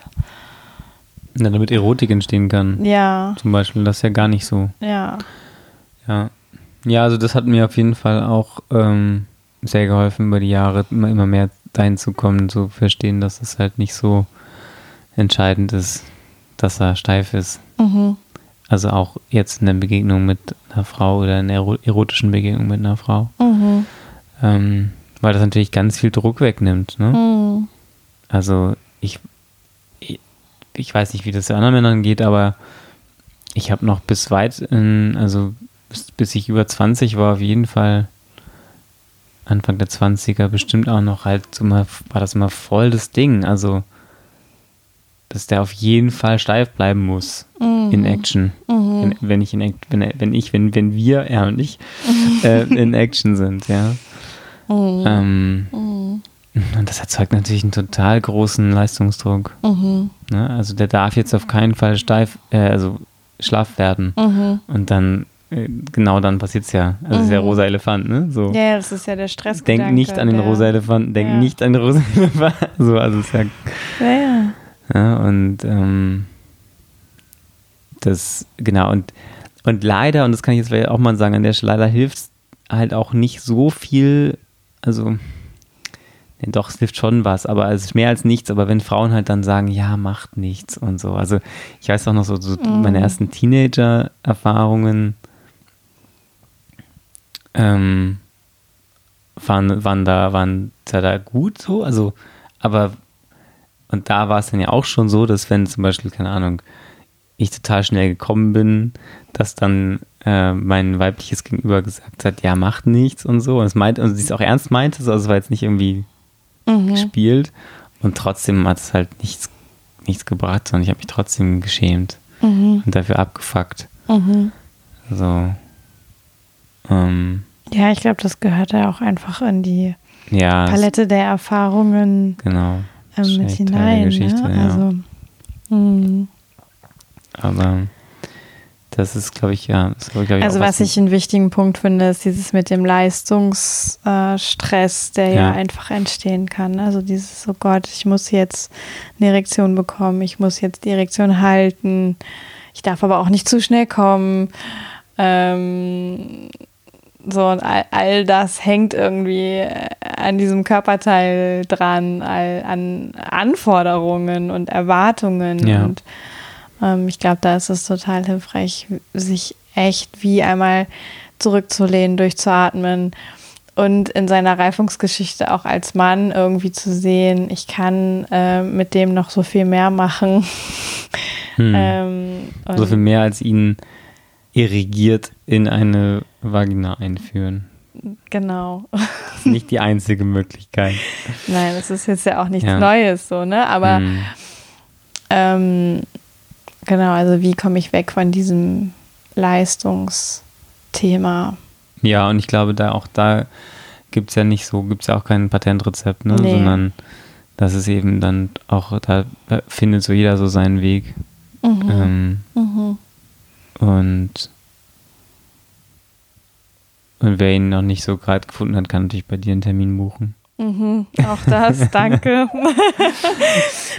Ja, damit Erotik entstehen kann. Ja. Zum Beispiel, das ist ja gar nicht so. Ja. Ja. Ja, also das hat mir auf jeden Fall auch ähm, sehr geholfen über die Jahre, immer, immer mehr dahin zu kommen, zu verstehen, dass es halt nicht so entscheidend ist, dass er steif ist. Mhm. Also auch jetzt in der Begegnung mit einer Frau oder in der erotischen Begegnung mit einer Frau. Mhm. Ähm, weil das natürlich ganz viel Druck wegnimmt. Ne? Mhm. Also ich, ich, ich weiß nicht, wie das anderen Männern geht, aber ich habe noch bis weit, in, also bis, bis ich über 20 war, auf jeden Fall Anfang der 20er bestimmt auch noch halt so immer, war das immer voll das Ding. Also, dass der auf jeden Fall steif bleiben muss Mhm. in Action. Mhm. Wenn, wenn ich in wenn, wenn ich, wenn, wenn wir, er und ich, äh, in Action sind, ja. Mhm. Ähm, Mhm. und das erzeugt natürlich einen total großen Leistungsdruck. Mhm. Ne? Also der darf jetzt auf keinen Fall steif, äh, also schlaff werden. Mhm. Und dann, genau dann passiert's ja. Also das ist der Mhm. rosa Elefant, ne? So. Ja, das ist ja der Stress. Denk nicht an den rosa Elefanten, denk Ja. nicht an den rosa Elefanten. So, also ist ja, Ja, ja. ja und ähm, das, genau, und, und leider, und das kann ich jetzt vielleicht auch mal sagen, an der Stelle, leider hilft halt auch nicht so viel, also, ne, doch, es hilft schon was, aber es ist mehr als nichts, aber wenn Frauen halt dann sagen, ja, macht nichts und so, also ich weiß auch noch so, so Mhm. meine ersten Teenager-Erfahrungen, ähm, waren, waren da, waren da, da gut so, also, aber, und da war es dann ja auch schon so, dass wenn zum Beispiel, keine Ahnung, ich total schnell gekommen bin, dass dann äh, mein weibliches Gegenüber gesagt hat, ja, macht nichts und so. Und es meint, und sie es auch ernst meinte, so, also es war jetzt nicht irgendwie Mhm. gespielt. Und trotzdem hat es halt nichts, nichts gebracht, sondern ich habe mich trotzdem geschämt Mhm. und dafür abgefuckt. Mhm. So. Ähm, Ja, ich glaube, das gehört ja auch einfach in die ja, Palette der Erfahrungen genau. ähm, mit hinein. Geschichte, ne? Also, mh. Aber das ist, glaube ich, ja. Glaub ich, also auch was ich einen wichtigen Punkt finde, ist dieses mit dem Leistungsstress, der ja. Ja. einfach entstehen kann. Also dieses, oh Gott, ich muss jetzt eine Erektion bekommen, ich muss jetzt die Erektion halten, ich darf aber auch nicht zu schnell kommen. Ähm, so, und all, all das hängt irgendwie äh, an diesem Körperteil dran, all, an Anforderungen und Erwartungen. Ja. Und ähm, ich glaube, da ist es total hilfreich, sich echt wie einmal zurückzulehnen, durchzuatmen und in seiner Reifungsgeschichte auch als Mann irgendwie zu sehen, ich kann äh, mit dem noch so viel mehr machen. Hm. Ähm, so viel mehr als ihn irrigiert in eine Vagina einführen. Genau. Das ist nicht die einzige Möglichkeit. Nein, das ist jetzt ja auch nichts Ja. Neues, so, ne? Aber Hm. ähm, genau, also wie komme ich weg von diesem Leistungsthema? Ja, und ich glaube, da auch da gibt es ja nicht so, gibt es ja auch kein Patentrezept, ne? Nee. sondern das ist eben dann auch, da findet so jeder so seinen Weg. Mhm. Ähm, Mhm. Und, und wer ihn noch nicht so gerade gefunden hat, kann natürlich bei dir einen Termin buchen. Mhm. Auch das, danke.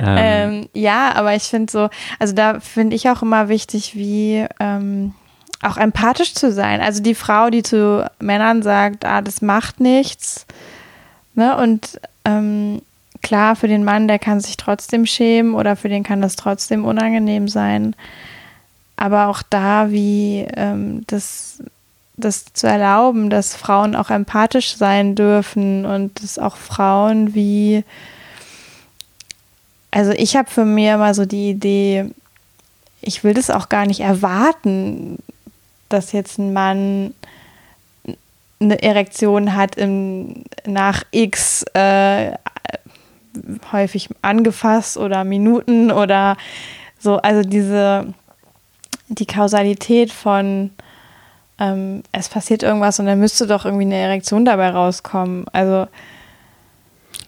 Ähm, Ähm, ja, aber ich finde so, also da finde ich auch immer wichtig, wie ähm, auch empathisch zu sein. Also die Frau, die zu Männern sagt, ah, das macht nichts. Ne? Und ähm, klar, für den Mann, der kann sich trotzdem schämen oder für den kann das trotzdem unangenehm sein. Aber auch da, wie ähm, das, das zu erlauben, dass Frauen auch empathisch sein dürfen und dass auch Frauen wie also ich habe für mir immer so die Idee, ich will das auch gar nicht erwarten, dass jetzt ein Mann eine Erektion hat im, nach X äh, häufig angefasst oder Minuten oder so. Also diese die Kausalität von ähm, es passiert irgendwas und dann müsste doch irgendwie eine Erektion dabei rauskommen. Also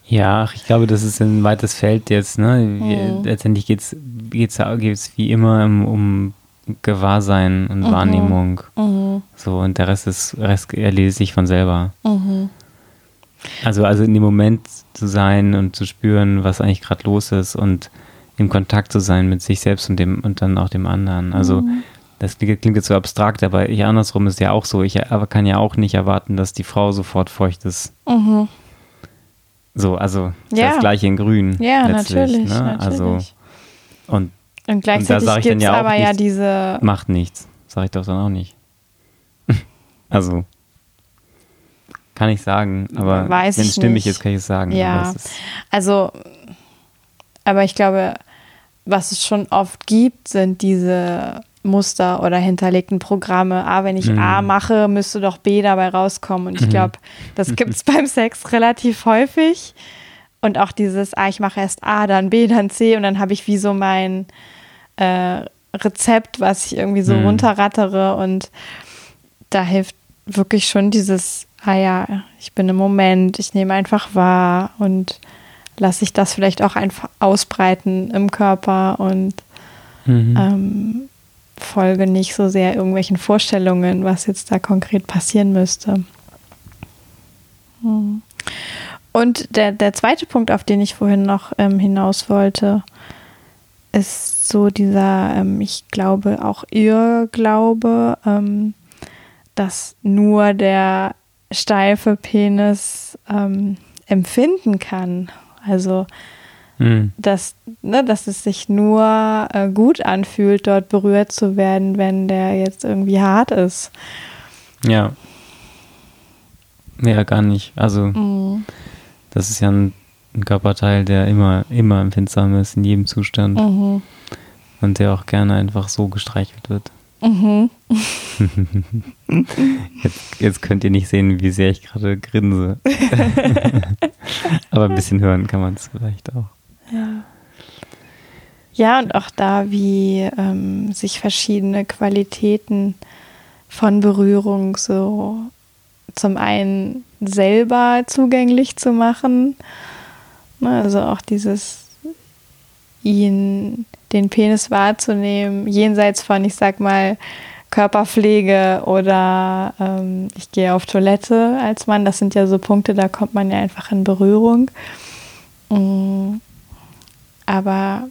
Ja, ich glaube, das ist ein weites Feld jetzt. Ne? Mhm. Letztendlich geht es geht's, geht's wie immer um, um Gewahrsein und mhm. Wahrnehmung. Mhm. So, und der Rest ist, Rest erledigt sich von selber. Mhm. Also, also in dem Moment zu sein und zu spüren, was eigentlich gerade los ist und in Kontakt zu sein mit sich selbst und dem und dann auch dem anderen. Also mhm. das klingt jetzt so abstrakt, aber ich andersrum ist ja auch so. Ich aber kann ja auch nicht erwarten, dass die Frau sofort feucht ist. Mhm. So, also ja. das gleiche in Grün. Ja, natürlich, ne? natürlich. Also und, und gleichzeitig und gibt es ja aber ja diese. Macht nichts, sage ich doch dann auch nicht. also kann ich sagen, aber Weiß wenn es stimmig nicht. ist, kann ich es sagen. Ja, also, aber ich glaube, was es schon oft gibt, sind diese Muster oder hinterlegten Programme. Ah, wenn ich mhm. A mache, müsste doch B dabei rauskommen. Und ich mhm. glaube, das gibt es beim Sex relativ häufig. Und auch dieses, ah, ich mache erst A, dann B, dann C und dann habe ich wie so mein äh, Rezept, was ich irgendwie so mhm. runterrattere. Und da hilft wirklich schon dieses ah ja, ich bin im Moment, ich nehme einfach wahr und lasse ich das vielleicht auch einfach ausbreiten im Körper und mhm. ähm, folge nicht so sehr irgendwelchen Vorstellungen, was jetzt da konkret passieren müsste. Hm. Und der, der zweite Punkt, auf den ich vorhin noch ähm, hinaus wollte, ist so dieser, ähm, ich glaube, auch Irrglaube, ähm, dass nur der steife Penis ähm, empfinden kann. Also, mhm. dass, ne, dass es sich nur äh, gut anfühlt, dort berührt zu werden, wenn der jetzt irgendwie hart ist. Ja. Ja, gar nicht. Also, mhm. das ist ja ein, ein, Körperteil, der immer, immer empfindsam ist, in jedem Zustand. Mhm. Und der auch gerne einfach so gestreichelt wird. Mhm. Jetzt, jetzt, könnt ihr nicht sehen, wie sehr ich gerade grinse. Aber ein bisschen hören kann man es vielleicht auch. Ja. Ja, und auch da, wie ähm, sich verschiedene Qualitäten von Berührung so zum einen selber zugänglich zu machen. Ne, also auch dieses ihn den Penis wahrzunehmen, jenseits von, ich sag mal, Körperpflege oder ähm, ich gehe auf Toilette als Mann. Das sind ja so Punkte, da kommt man ja einfach in Berührung. Mhm. Aber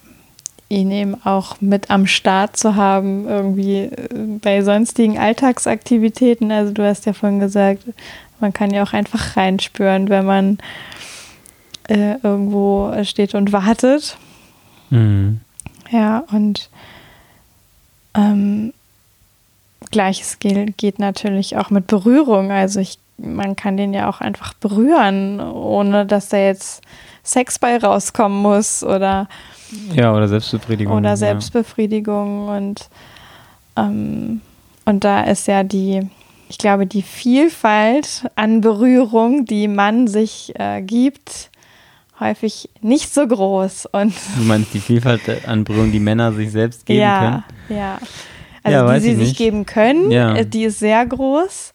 ihn eben auch mit am Start zu haben, irgendwie äh, bei sonstigen Alltagsaktivitäten. Also du hast ja vorhin gesagt, man kann ja auch einfach reinspüren, wenn man äh, irgendwo steht und wartet. Mhm. Ja, und ähm, Gleiches geht natürlich auch mit Berührung. Also ich, man kann den ja auch einfach berühren, ohne dass da jetzt Sex bei rauskommen muss oder ja oder Selbstbefriedigung oder Selbstbefriedigung ja. und ähm, und da ist ja die ich glaube die Vielfalt an Berührung, die man sich äh, gibt, häufig nicht so groß. Und du meinst die Vielfalt an Berührung, die Männer sich selbst geben ja, können? Ja, Also ja, die sie sich geben können, ja. Äh, die ist sehr groß.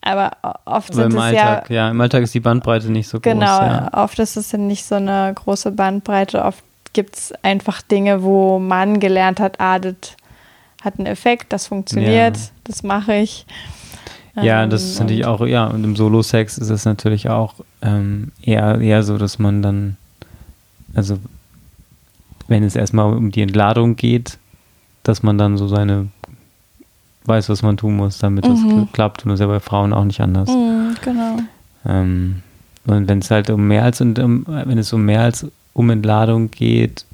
Aber oft Aber sind im es Alltag, ja, ja, im Alltag ist die Bandbreite nicht so groß. Genau, oft ist es ja nicht so eine große Bandbreite. Oft gibt es einfach Dinge, wo man gelernt hat, ah, das hat einen Effekt, das funktioniert, das mache ich. Ja, das ist natürlich auch, ja, und im Solo-Sex ist es natürlich auch ähm, eher, eher so, dass man dann, also wenn es erstmal um die Entladung geht, dass man dann so seine weiß, was man tun muss, damit mhm. das klappt. Und das ist ja bei Frauen auch nicht anders. Mhm, genau. Ähm, und wenn es halt um mehr als und um, wenn es um mehr als um Entladung geht,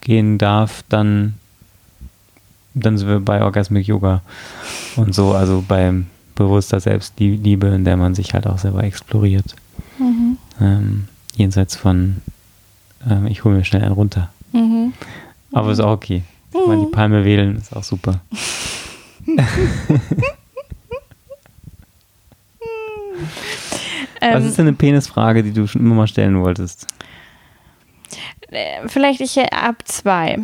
gehen darf, dann dann sind wir bei Orgasmic Yoga und so, also beim bewusster Selbstliebe, in der man sich halt auch selber exploriert. Mhm. Ähm, jenseits von, ähm, ich hole mir schnell einen runter. Mhm. Aber ist auch okay. Mhm. Mal die Palme wählen ist auch super. Was ist denn eine Penisfrage, die du schon immer mal stellen wolltest? Äh, vielleicht ich ab zwei.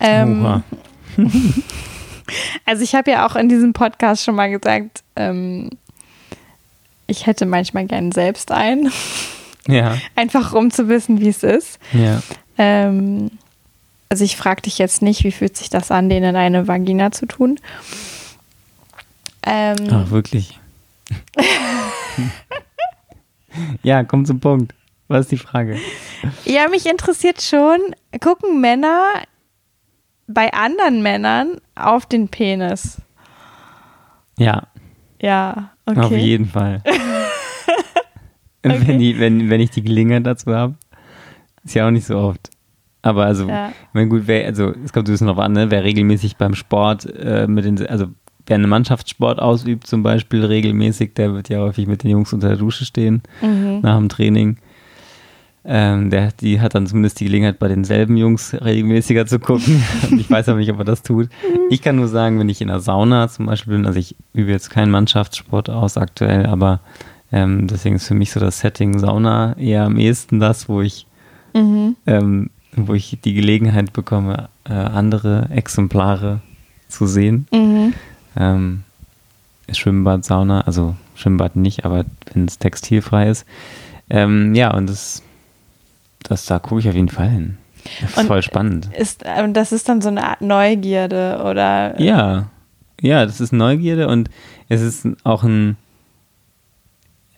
Ähm, Also ich habe ja auch in diesem Podcast schon mal gesagt, ähm, ich hätte manchmal gern selbst einen. Ja. Einfach um zu wissen, wie es ist. Ja. Ähm, also ich frage dich jetzt nicht, wie fühlt sich das an, denen eine Vagina zu tun. Ähm, Ach, wirklich. ja, komm zum Punkt. Was ist die Frage? Ja, mich interessiert schon, gucken Männer bei anderen Männern auf den Penis? Ja, Ja, okay. auf jeden Fall. Okay. wenn, die, wenn, wenn ich die Gelegenheit dazu habe. Ist ja auch nicht so oft. Aber also, Ja. meine, gut, wer, also es kommt ein bisschen drauf an, ne? wer regelmäßig beim Sport äh, mit den, also wer einen Mannschaftssport ausübt, zum Beispiel regelmäßig, der wird ja häufig mit den Jungs unter der Dusche stehen Mhm. nach dem Training. Ähm, der, die hat dann zumindest die Gelegenheit, bei denselben Jungs regelmäßiger zu gucken. Ich weiß aber nicht, ob er das tut. Ich kann nur sagen, wenn ich in der Sauna zum Beispiel bin, also ich übe jetzt keinen Mannschaftssport aus aktuell, aber ähm, deswegen ist für mich so das Setting Sauna eher am ehesten das, wo ich, Mhm. ähm, wo ich die Gelegenheit bekomme, äh, andere Exemplare zu sehen. Mhm. Ähm, Schwimmbad, Sauna, also Schwimmbad nicht, aber wenn es textilfrei ist. Ähm, ja, und das, das da gucke ich auf jeden Fall hin. Das ist Und voll spannend. Ist, ähm, das ist dann so eine Art Neugierde oder Ja, ja, das ist Neugierde und es ist auch ein,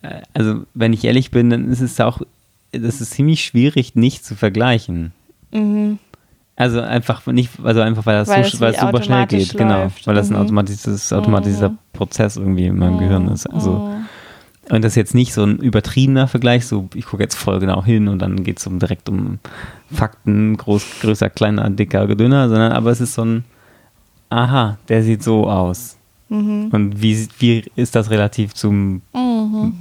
äh, also wenn ich ehrlich bin, dann ist es auch, das ist ziemlich schwierig, nicht zu vergleichen. Mhm. Also einfach nicht, also einfach weil das, Weil so, es weil es super schnell geht, genau, läuft. weil das ein Mhm. automatisches, automatischer Mhm. Prozess irgendwie in meinem Gehirn ist. Also Mhm. Und das ist jetzt nicht so ein übertriebener Vergleich, so ich gucke jetzt voll genau hin und dann geht es um, direkt um Fakten, groß, größer, kleiner, dicker, dünner, sondern aber es ist so ein, aha, der sieht so aus. Mhm. Und wie, wie ist das relativ zu Mhm.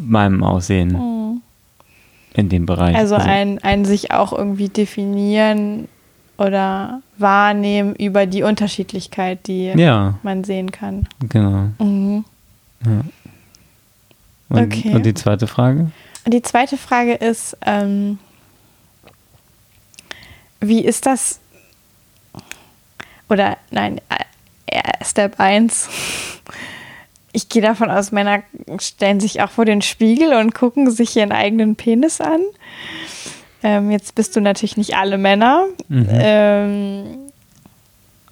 meinem Aussehen Mhm. in dem Bereich? Also ein, ein sich auch irgendwie definieren oder wahrnehmen über die Unterschiedlichkeit, die Ja, man sehen kann. genau. Mhm. Und, Okay. und die zweite Frage? Und die zweite Frage ist, ähm, wie ist das, oder nein, äh, Step 1. Ich gehe davon aus, Männer stellen sich auch vor den Spiegel und gucken sich ihren eigenen Penis an. Ähm, jetzt bist du natürlich nicht alle Männer. Mhm. Ähm,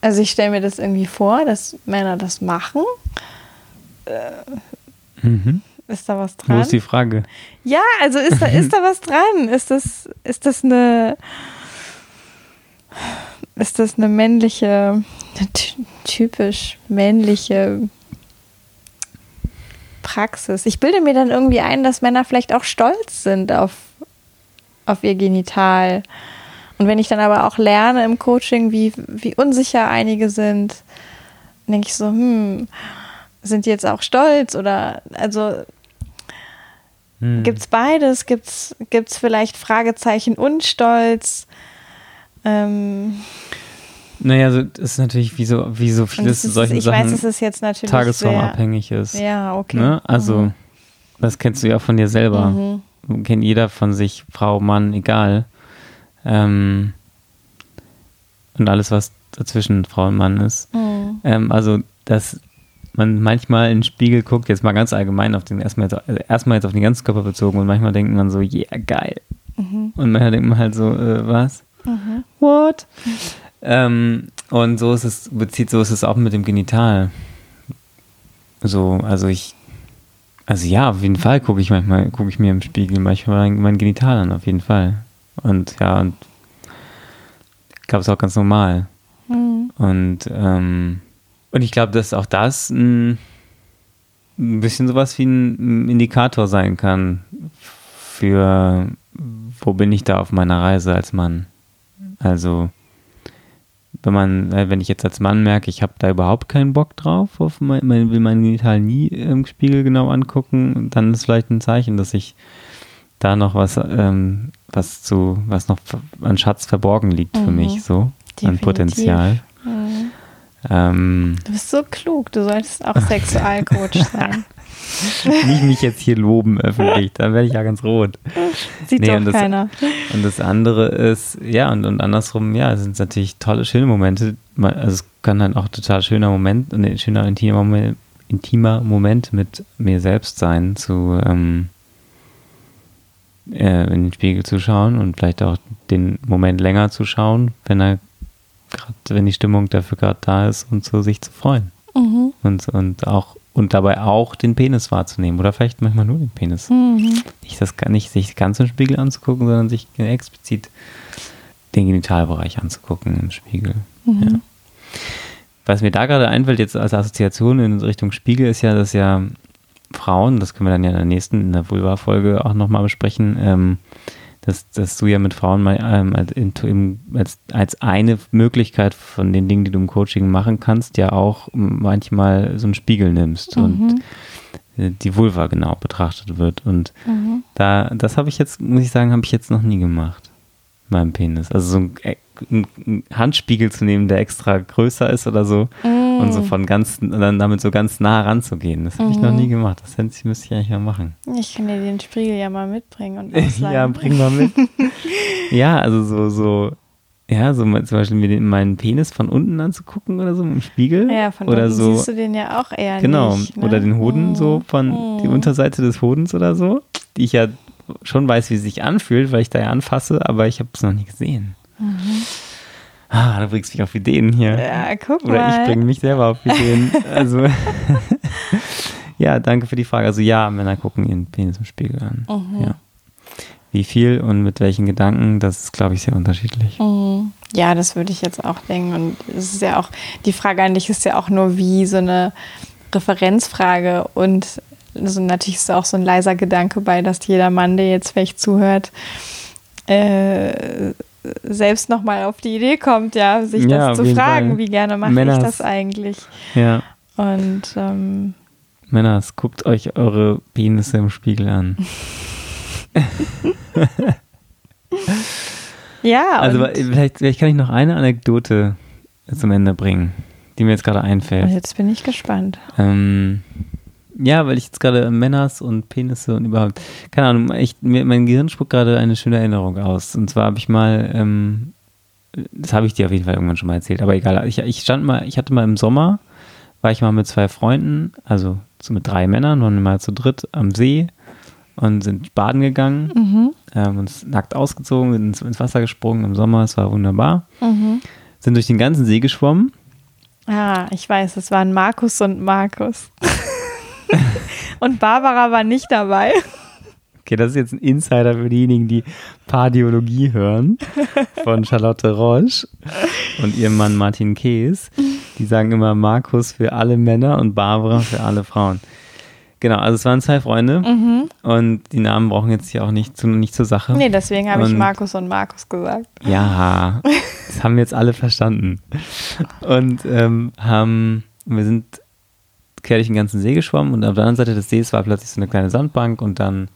also ich stelle mir das irgendwie vor, dass Männer das machen. Mhm. Ist da was Wo dran? ist die Frage? Ja, also ist da, ist da was dran? Ist das, ist das eine. Ist das eine männliche, eine ty- typisch männliche Praxis? Ich bilde mir dann irgendwie ein, dass Männer vielleicht auch stolz sind auf, auf ihr Genital. Und wenn ich dann aber auch lerne im Coaching, wie, wie unsicher einige sind, denke ich so, hm, sind die jetzt auch stolz oder also Hm. Gibt's beides? Gibt's, gibt's vielleicht Fragezeichen und Stolz? Ähm, Naja, so, das ist natürlich wie so, wie so vieles es ist, solchen ich Sachen weiß, es ist jetzt natürlich tagesformabhängig ist. Sehr, ja, okay. Ne? Also, Mhm. das kennst du ja von dir selber. Mhm. Kennt jeder von sich, Frau, Mann, egal. Ähm, und alles, was dazwischen Frau und Mann ist. Mhm. Ähm, also, dass man manchmal in den Spiegel guckt, jetzt mal ganz allgemein auf den, erstmal jetzt, also erstmal jetzt auf den ganzen Körper bezogen und manchmal denkt man so, yeah, geil. Mhm. Und manchmal denkt man halt so, äh, was? Mhm. What? Ähm, und so ist es, bezieht, so ist es auch mit dem Genital. So, also ich, also ja, auf jeden Fall gucke ich manchmal, gucke ich mir im Spiegel manchmal mein, Genital an, auf jeden Fall. Und ja, und ich glaube, es ist auch ganz normal. Mhm. Und, ähm, und ich glaube, dass auch das ein, ein bisschen sowas wie ein Indikator sein kann für, wo bin ich da auf meiner Reise als Mann. Also, wenn man, wenn ich jetzt als Mann merke, ich habe da überhaupt keinen Bock drauf, auf mein, will mein Genital nie im Spiegel genau angucken, dann ist vielleicht ein Zeichen, dass ich da noch was, ähm, was zu, was noch an Schatz verborgen liegt für Mhm. mich, so, an Definitiv. Potenzial. Ähm, Du bist so klug, du solltest auch Sexualcoach sein. nicht mich jetzt hier loben öffentlich, dann werde ich ja ganz rot. Sieht Nee, doch und das- keiner. Und das andere ist, ja, und, und andersrum, ja, es sind natürlich tolle, schöne Momente. Also es kann dann auch total schöner Moment, ein schöner, intimer Moment, intimer Moment mit mir selbst sein, zu, ähm, äh, in den Spiegel zu schauen und vielleicht auch den Moment länger zu schauen, wenn er gerade, wenn die Stimmung dafür gerade da ist und so sich zu freuen. Mhm. Und, und auch und dabei auch den Penis wahrzunehmen oder vielleicht manchmal nur den Penis. Mhm. Nicht das nicht sich ganz im Spiegel anzugucken, sondern sich explizit den Genitalbereich anzugucken im Spiegel. Mhm. Ja. Was mir da gerade einfällt, jetzt als Assoziation in Richtung Spiegel, ist ja, dass ja Frauen, das können wir dann ja in der nächsten, in der Vulva-Folge auch nochmal besprechen, ähm, dass, dass du ja mit Frauen mal ähm, als, in, als, als eine Möglichkeit von den Dingen, die du im Coaching machen kannst, ja auch manchmal so einen Spiegel nimmst Mhm. und äh, die Vulva genau betrachtet wird. Und Mhm. da, das habe ich jetzt, muss ich sagen, habe ich jetzt noch nie gemacht. Meinem Penis. Also so ein, ein, ein Handspiegel zu nehmen, der extra größer ist oder so Mhm. Und so von ganz, dann damit so ganz nah ranzugehen. Das habe ich noch Mhm. nie gemacht. Das müsste ich eigentlich mal machen. Ich kann dir den Spiegel ja mal mitbringen und ausleihen. ja, bring mal mit. ja, also so, so, ja, so zum Beispiel mir den, meinen Penis von unten anzugucken oder so im Spiegel. Ja, von oder unten so. siehst du den ja auch eher Genau, nicht. ne? oder den Hoden Mhm. so von die Mhm. Unterseite des Hodens oder so, die ich ja schon weiß, wie es sich anfühlt, weil ich da ja anfasse, aber ich habe es noch nie gesehen. Ah, du bringst mich auf Ideen hier. Ja, guck Oder mal. ich bringe mich selber auf Ideen. Also ja, danke für die Frage. Also ja, Männer gucken ihren Penis im Spiegel an. Mhm. Ja. Wie viel und mit welchen Gedanken, das ist, glaube ich, sehr unterschiedlich. Mhm. Ja, das würde ich jetzt auch denken. Und es ist ja auch, die Frage an dich ist ja auch nur wie so eine Referenzfrage. Und also natürlich ist da auch so ein leiser Gedanke bei, dass jeder Mann, der jetzt vielleicht zuhört, äh, selbst nochmal auf die Idee kommt, ja, sich Ja, das zu fragen, Fall. wie gerne mache Männers- ich das eigentlich? Ja. Und ähm, Männers, guckt euch eure Penisse im Spiegel an. ja, Also vielleicht, vielleicht kann ich noch eine Anekdote zum Ende bringen, die mir jetzt gerade einfällt. jetzt bin ich gespannt. Ähm, ja, weil ich jetzt gerade Männers und Penisse und überhaupt, keine Ahnung, ich, mir, mein Gehirn spuckt gerade eine schöne Erinnerung aus. Und zwar habe ich mal, ähm, das habe ich dir auf jeden Fall irgendwann schon mal erzählt, aber egal. Ich, ich stand mal, ich hatte mal im Sommer, war ich mal mit zwei Freunden, also so mit drei Männern, waren wir mal zu dritt am See und sind baden gegangen, Mhm. ähm, uns nackt ausgezogen, sind ins, ins Wasser gesprungen im Sommer, es war wunderbar. Mhm. Sind durch den ganzen See geschwommen Ah, ich weiß, es waren Markus und Markus. und Barbara war nicht dabei. Okay, das ist jetzt ein Insider für diejenigen, die Pardiologie hören von Charlotte Roche und ihrem Mann Martin Kees. Die sagen immer Markus für alle Männer und Barbara für alle Frauen. Genau, also es waren zwei Freunde Mhm. und die Namen brauchen jetzt hier auch nicht, zu, nicht zur Sache. Nee, deswegen habe ich Markus und Markus gesagt. Ja, das haben wir jetzt alle verstanden. Und ähm, haben, wir sind quer durch den ganzen See geschwommen und auf der anderen Seite des Sees war plötzlich so eine kleine Sandbank und dann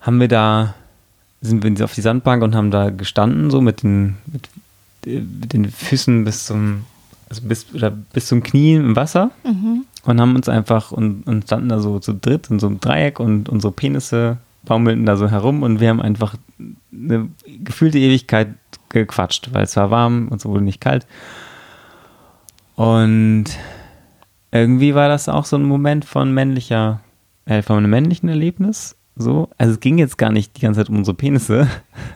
haben wir da, sind wir auf die Sandbank und haben da gestanden, so mit den, mit, mit den Füßen bis zum, also bis, oder bis zum Knie im Wasser Mhm. und haben uns einfach und, und standen da so zu dritt in so einem Dreieck und unsere Penisse baumelten da so herum und wir haben einfach eine gefühlte Ewigkeit gequatscht, weil es war warm und es wurde nicht kalt. Und irgendwie war das auch so ein Moment von männlicher, äh, von einem männlichen Erlebnis. So, also es ging jetzt gar nicht die ganze Zeit um unsere Penisse,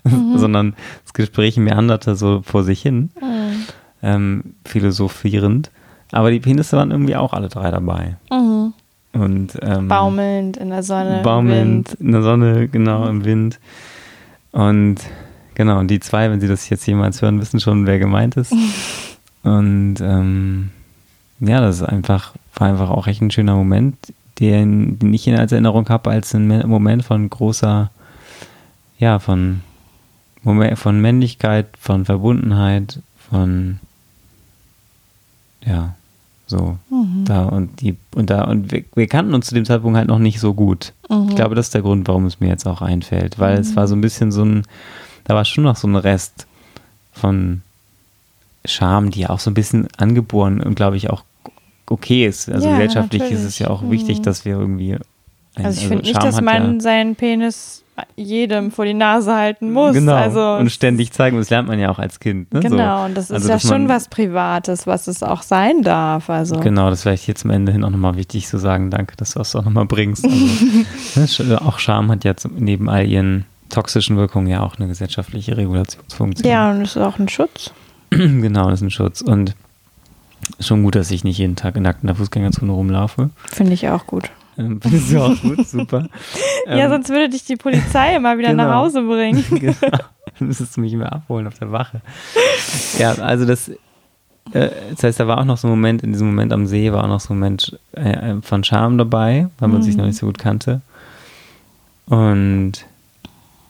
sondern das Gespräch meanderte so vor sich hin Mhm. ähm, philosophierend. Aber die Penisse waren irgendwie auch alle drei dabei. Mhm. Und, ähm, Baumelnd in der Sonne. baumelnd Wind. in der Sonne, genau, im Wind. Und genau, und die zwei, wenn sie das jetzt jemals hören, wissen schon, wer gemeint ist. und ähm, ja, das ist einfach, war einfach auch echt ein schöner Moment, den, den ich als Erinnerung habe, als ein Me- Moment von großer, ja, von, Moment, von Männlichkeit, von Verbundenheit, von ja, so. Mhm. Da und die und da und wir, wir kannten uns zu dem Zeitpunkt halt noch nicht so gut. Mhm. Ich glaube, das ist der Grund, warum es mir jetzt auch einfällt, weil es war so ein bisschen so ein, da war schon noch so ein Rest von Scham, die auch so ein bisschen angeboren und glaube ich auch okay ist. Also Ja, gesellschaftlich ist es natürlich. ja auch wichtig, Mhm. dass wir irgendwie ein- Also ich finde nicht, dass man ja, seinen Penis jedem vor die Nase halten muss. Genau. Also, und ständig zeigen. Das lernt man ja auch als Kind. Ne? genau, so. und das ist Also, ja schon was Privates, was es auch sein darf. Also Genau, das vielleicht hier zum Ende hin auch nochmal wichtig zu sagen. Danke, dass du das auch nochmal bringst. Also, ne, Sch- auch Scham hat ja zum, neben all ihren toxischen Wirkungen ja auch eine gesellschaftliche Regulationsfunktion. ja, und es ist auch ein Schutz. genau, das ist ein Schutz. Und schon gut, dass ich nicht jeden Tag nackt in der Fußgängerzone rumlaufe. Finde ich auch gut. Ähm, Findest du auch gut, super. ja, Ähm, sonst würde dich die Polizei immer wieder nach genau. Hause bringen. genau. Dann müsstest du mich mehr abholen auf der Wache. Ja, also das, äh, das heißt, da war auch noch so ein Moment, in diesem Moment am See war auch noch so ein Moment äh, von Charme dabei, weil man sich Mhm. noch nicht so gut kannte. Und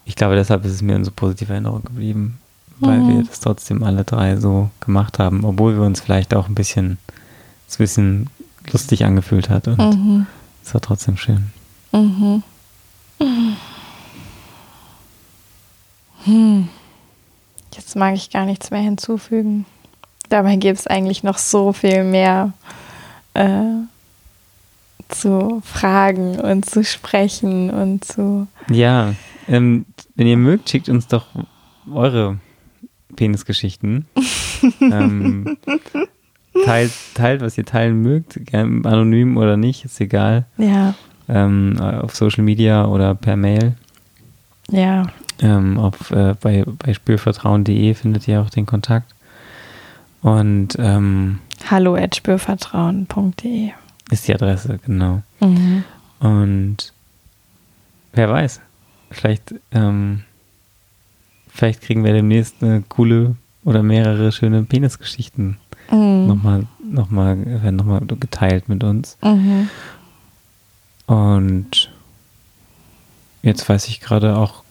ich glaube, deshalb ist es mir in so positiver Erinnerung geblieben, weil Mhm. wir das trotzdem alle drei so gemacht haben, obwohl wir uns vielleicht auch ein bisschen, ein bisschen lustig angefühlt hat und Mhm. es war trotzdem schön. Mhm. Hm. Jetzt mag ich gar nichts mehr hinzufügen. Dabei gibt es eigentlich noch so viel mehr äh, zu fragen und zu sprechen und zu. Ja, ähm, wenn ihr mögt, schickt uns doch eure Penisgeschichten. ähm, teilt, teilt, was ihr teilen mögt, anonym oder nicht, ist egal. Ja, Ähm, auf Social Media oder per Mail. ja. Ähm, auf, äh, bei, bei spürvertrauen.de findet ihr auch den Kontakt. Und ähm, Hallo at spürvertrauen.de. ist die Adresse, genau. Mhm. Und wer weiß, vielleicht, ähm, vielleicht kriegen wir demnächst eine coole oder mehrere schöne Penisgeschichten Mhm. nochmal, nochmal, werden nochmal geteilt mit uns. Mhm. Und jetzt weiß ich gerade auch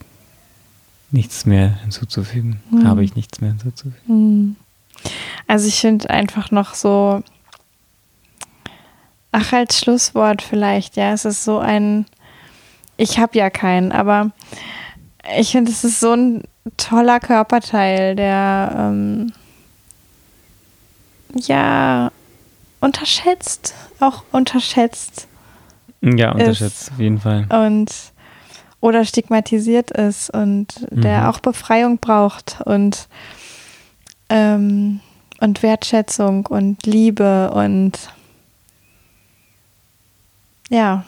nichts mehr hinzuzufügen. Mhm. Habe ich nichts mehr hinzuzufügen. Mhm. Also ich finde einfach noch so, ach als Schlusswort vielleicht, ja, es ist so ein, ich habe ja keinen, aber ich finde, es ist so ein toller Körperteil, der ähm, ja unterschätzt, auch unterschätzt Ja, Ist- unterschätzt auf jeden Fall. und oder stigmatisiert ist und der Mhm. auch Befreiung braucht und ähm, und Wertschätzung und Liebe und ja.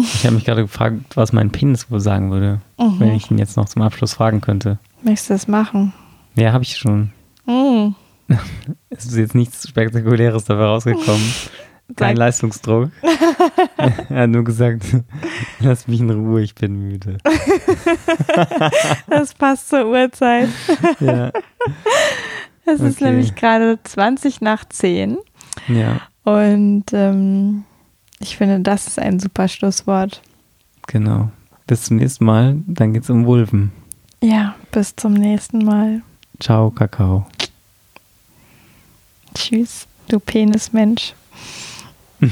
Ich habe mich gerade gefragt, was mein Penis wohl sagen würde, Mhm. wenn ich ihn jetzt noch zum Abschluss fragen könnte. Möchtest du das machen? Ja, habe ich schon. Mhm. Es ist jetzt nichts Spektakuläres dabei rausgekommen. Kein Leistungsdruck. er hat nur gesagt, lass mich in Ruhe, ich bin müde. Das passt zur Uhrzeit. Ja, Es ist Okay. nämlich gerade 20 nach 10 ja, und ähm, ich finde, das ist ein super Schlusswort. genau. Bis zum nächsten Mal, dann geht's um Wulven. Ja, bis zum nächsten Mal. Ciao, Kakao. Tschüss, du Penismensch.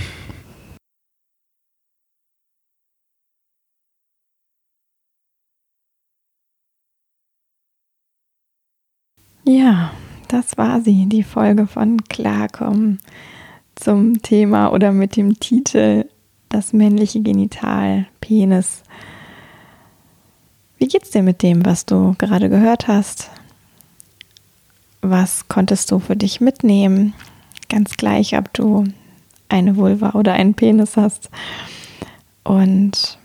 Ja, das war sie, die Folge von Klarkommen zum Thema oder mit dem Titel Das männliche Genital, Penis. Wie geht's dir mit dem, was du gerade gehört hast? Was konntest du für dich mitnehmen? Ganz gleich, ob du eine Vulva oder einen Penis hast. Und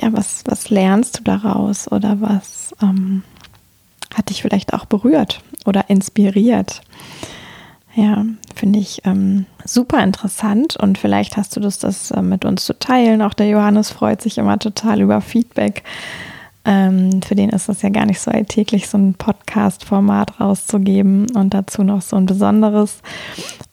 ja, was, was lernst du daraus oder was ähm, hat dich vielleicht auch berührt oder inspiriert? Ja, finde ich ähm, super interessant und vielleicht hast du Lust, das äh, mit uns zu teilen. Auch der Johannes freut sich immer total über Feedback. Ähm, für den ist es ja gar nicht so alltäglich, so ein Podcast-Format rauszugeben und dazu noch so ein besonderes.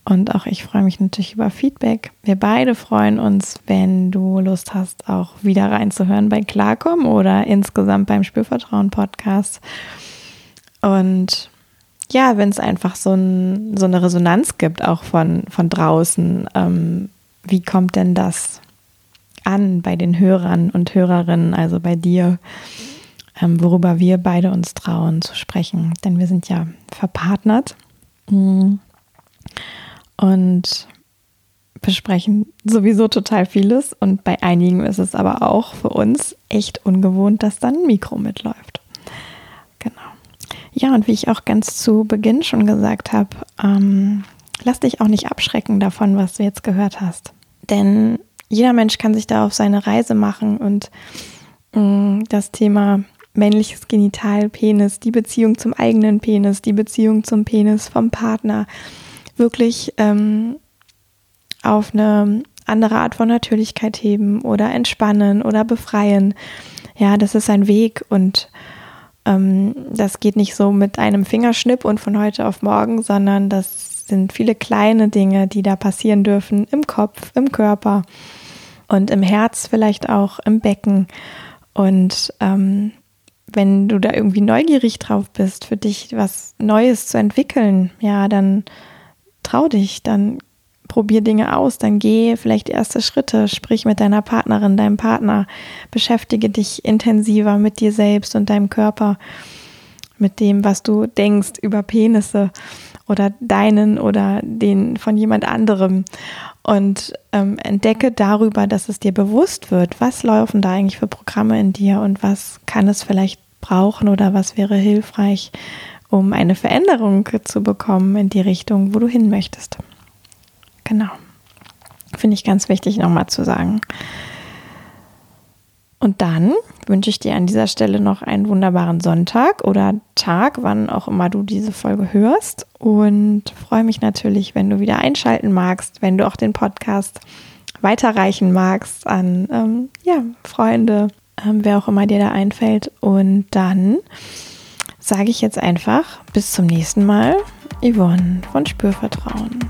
Und auch ich freue mich natürlich über Feedback. Wir beide freuen uns, wenn du Lust hast, auch wieder reinzuhören bei Klarkom oder insgesamt beim Spürvertrauen-Podcast. Und ja, wenn es einfach so, ein, so eine Resonanz gibt, auch von, von draußen, ähm, wie kommt denn das an bei den Hörern und Hörerinnen, also bei dir, ähm, worüber wir beide uns trauen zu sprechen? Denn wir sind ja verpartnert. Mhm. Und besprechen sowieso total vieles und bei einigen ist es aber auch für uns echt ungewohnt, dass dann ein Mikro mitläuft. Ja, und wie ich auch ganz zu Beginn schon gesagt habe, ähm, lass dich auch nicht abschrecken davon, was du jetzt gehört hast. Denn jeder Mensch kann sich da auf seine Reise machen und mh, mm, das Thema männliches Genital, Penis, die Beziehung zum eigenen Penis, die Beziehung zum Penis vom Partner wirklich ähm, auf eine andere Art von Natürlichkeit heben oder entspannen oder befreien. Ja, das ist ein Weg und ähm, das geht nicht so mit einem Fingerschnipp und von heute auf morgen, sondern das sind viele kleine Dinge, die da passieren dürfen im Kopf, im Körper und im Herz vielleicht auch, im Becken. Und ähm, wenn du da irgendwie neugierig drauf bist, für dich was Neues zu entwickeln, ja, dann trau dich, dann probier Dinge aus, dann geh vielleicht erste Schritte, sprich mit deiner Partnerin, deinem Partner, beschäftige dich intensiver mit dir selbst und deinem Körper, mit dem, was du denkst über Penisse oder deinen oder den von jemand anderem und ähm, entdecke darüber, dass es dir bewusst wird, was laufen da eigentlich für Programme in dir und was kann es vielleicht brauchen oder was wäre hilfreich, um eine Veränderung zu bekommen in die Richtung, wo du hin möchtest. Genau. Finde ich ganz wichtig nochmal zu sagen. Und dann wünsche ich dir an dieser Stelle noch einen wunderbaren Sonntag oder Tag, wann auch immer du diese Folge hörst. Und freue mich natürlich, wenn du wieder einschalten magst, wenn du auch den Podcast weiterreichen magst an ähm, ja, Freunde, ähm, wer auch immer dir da einfällt. Und dann sage ich jetzt einfach bis zum nächsten Mal. Yvonne von Spürvertrauen.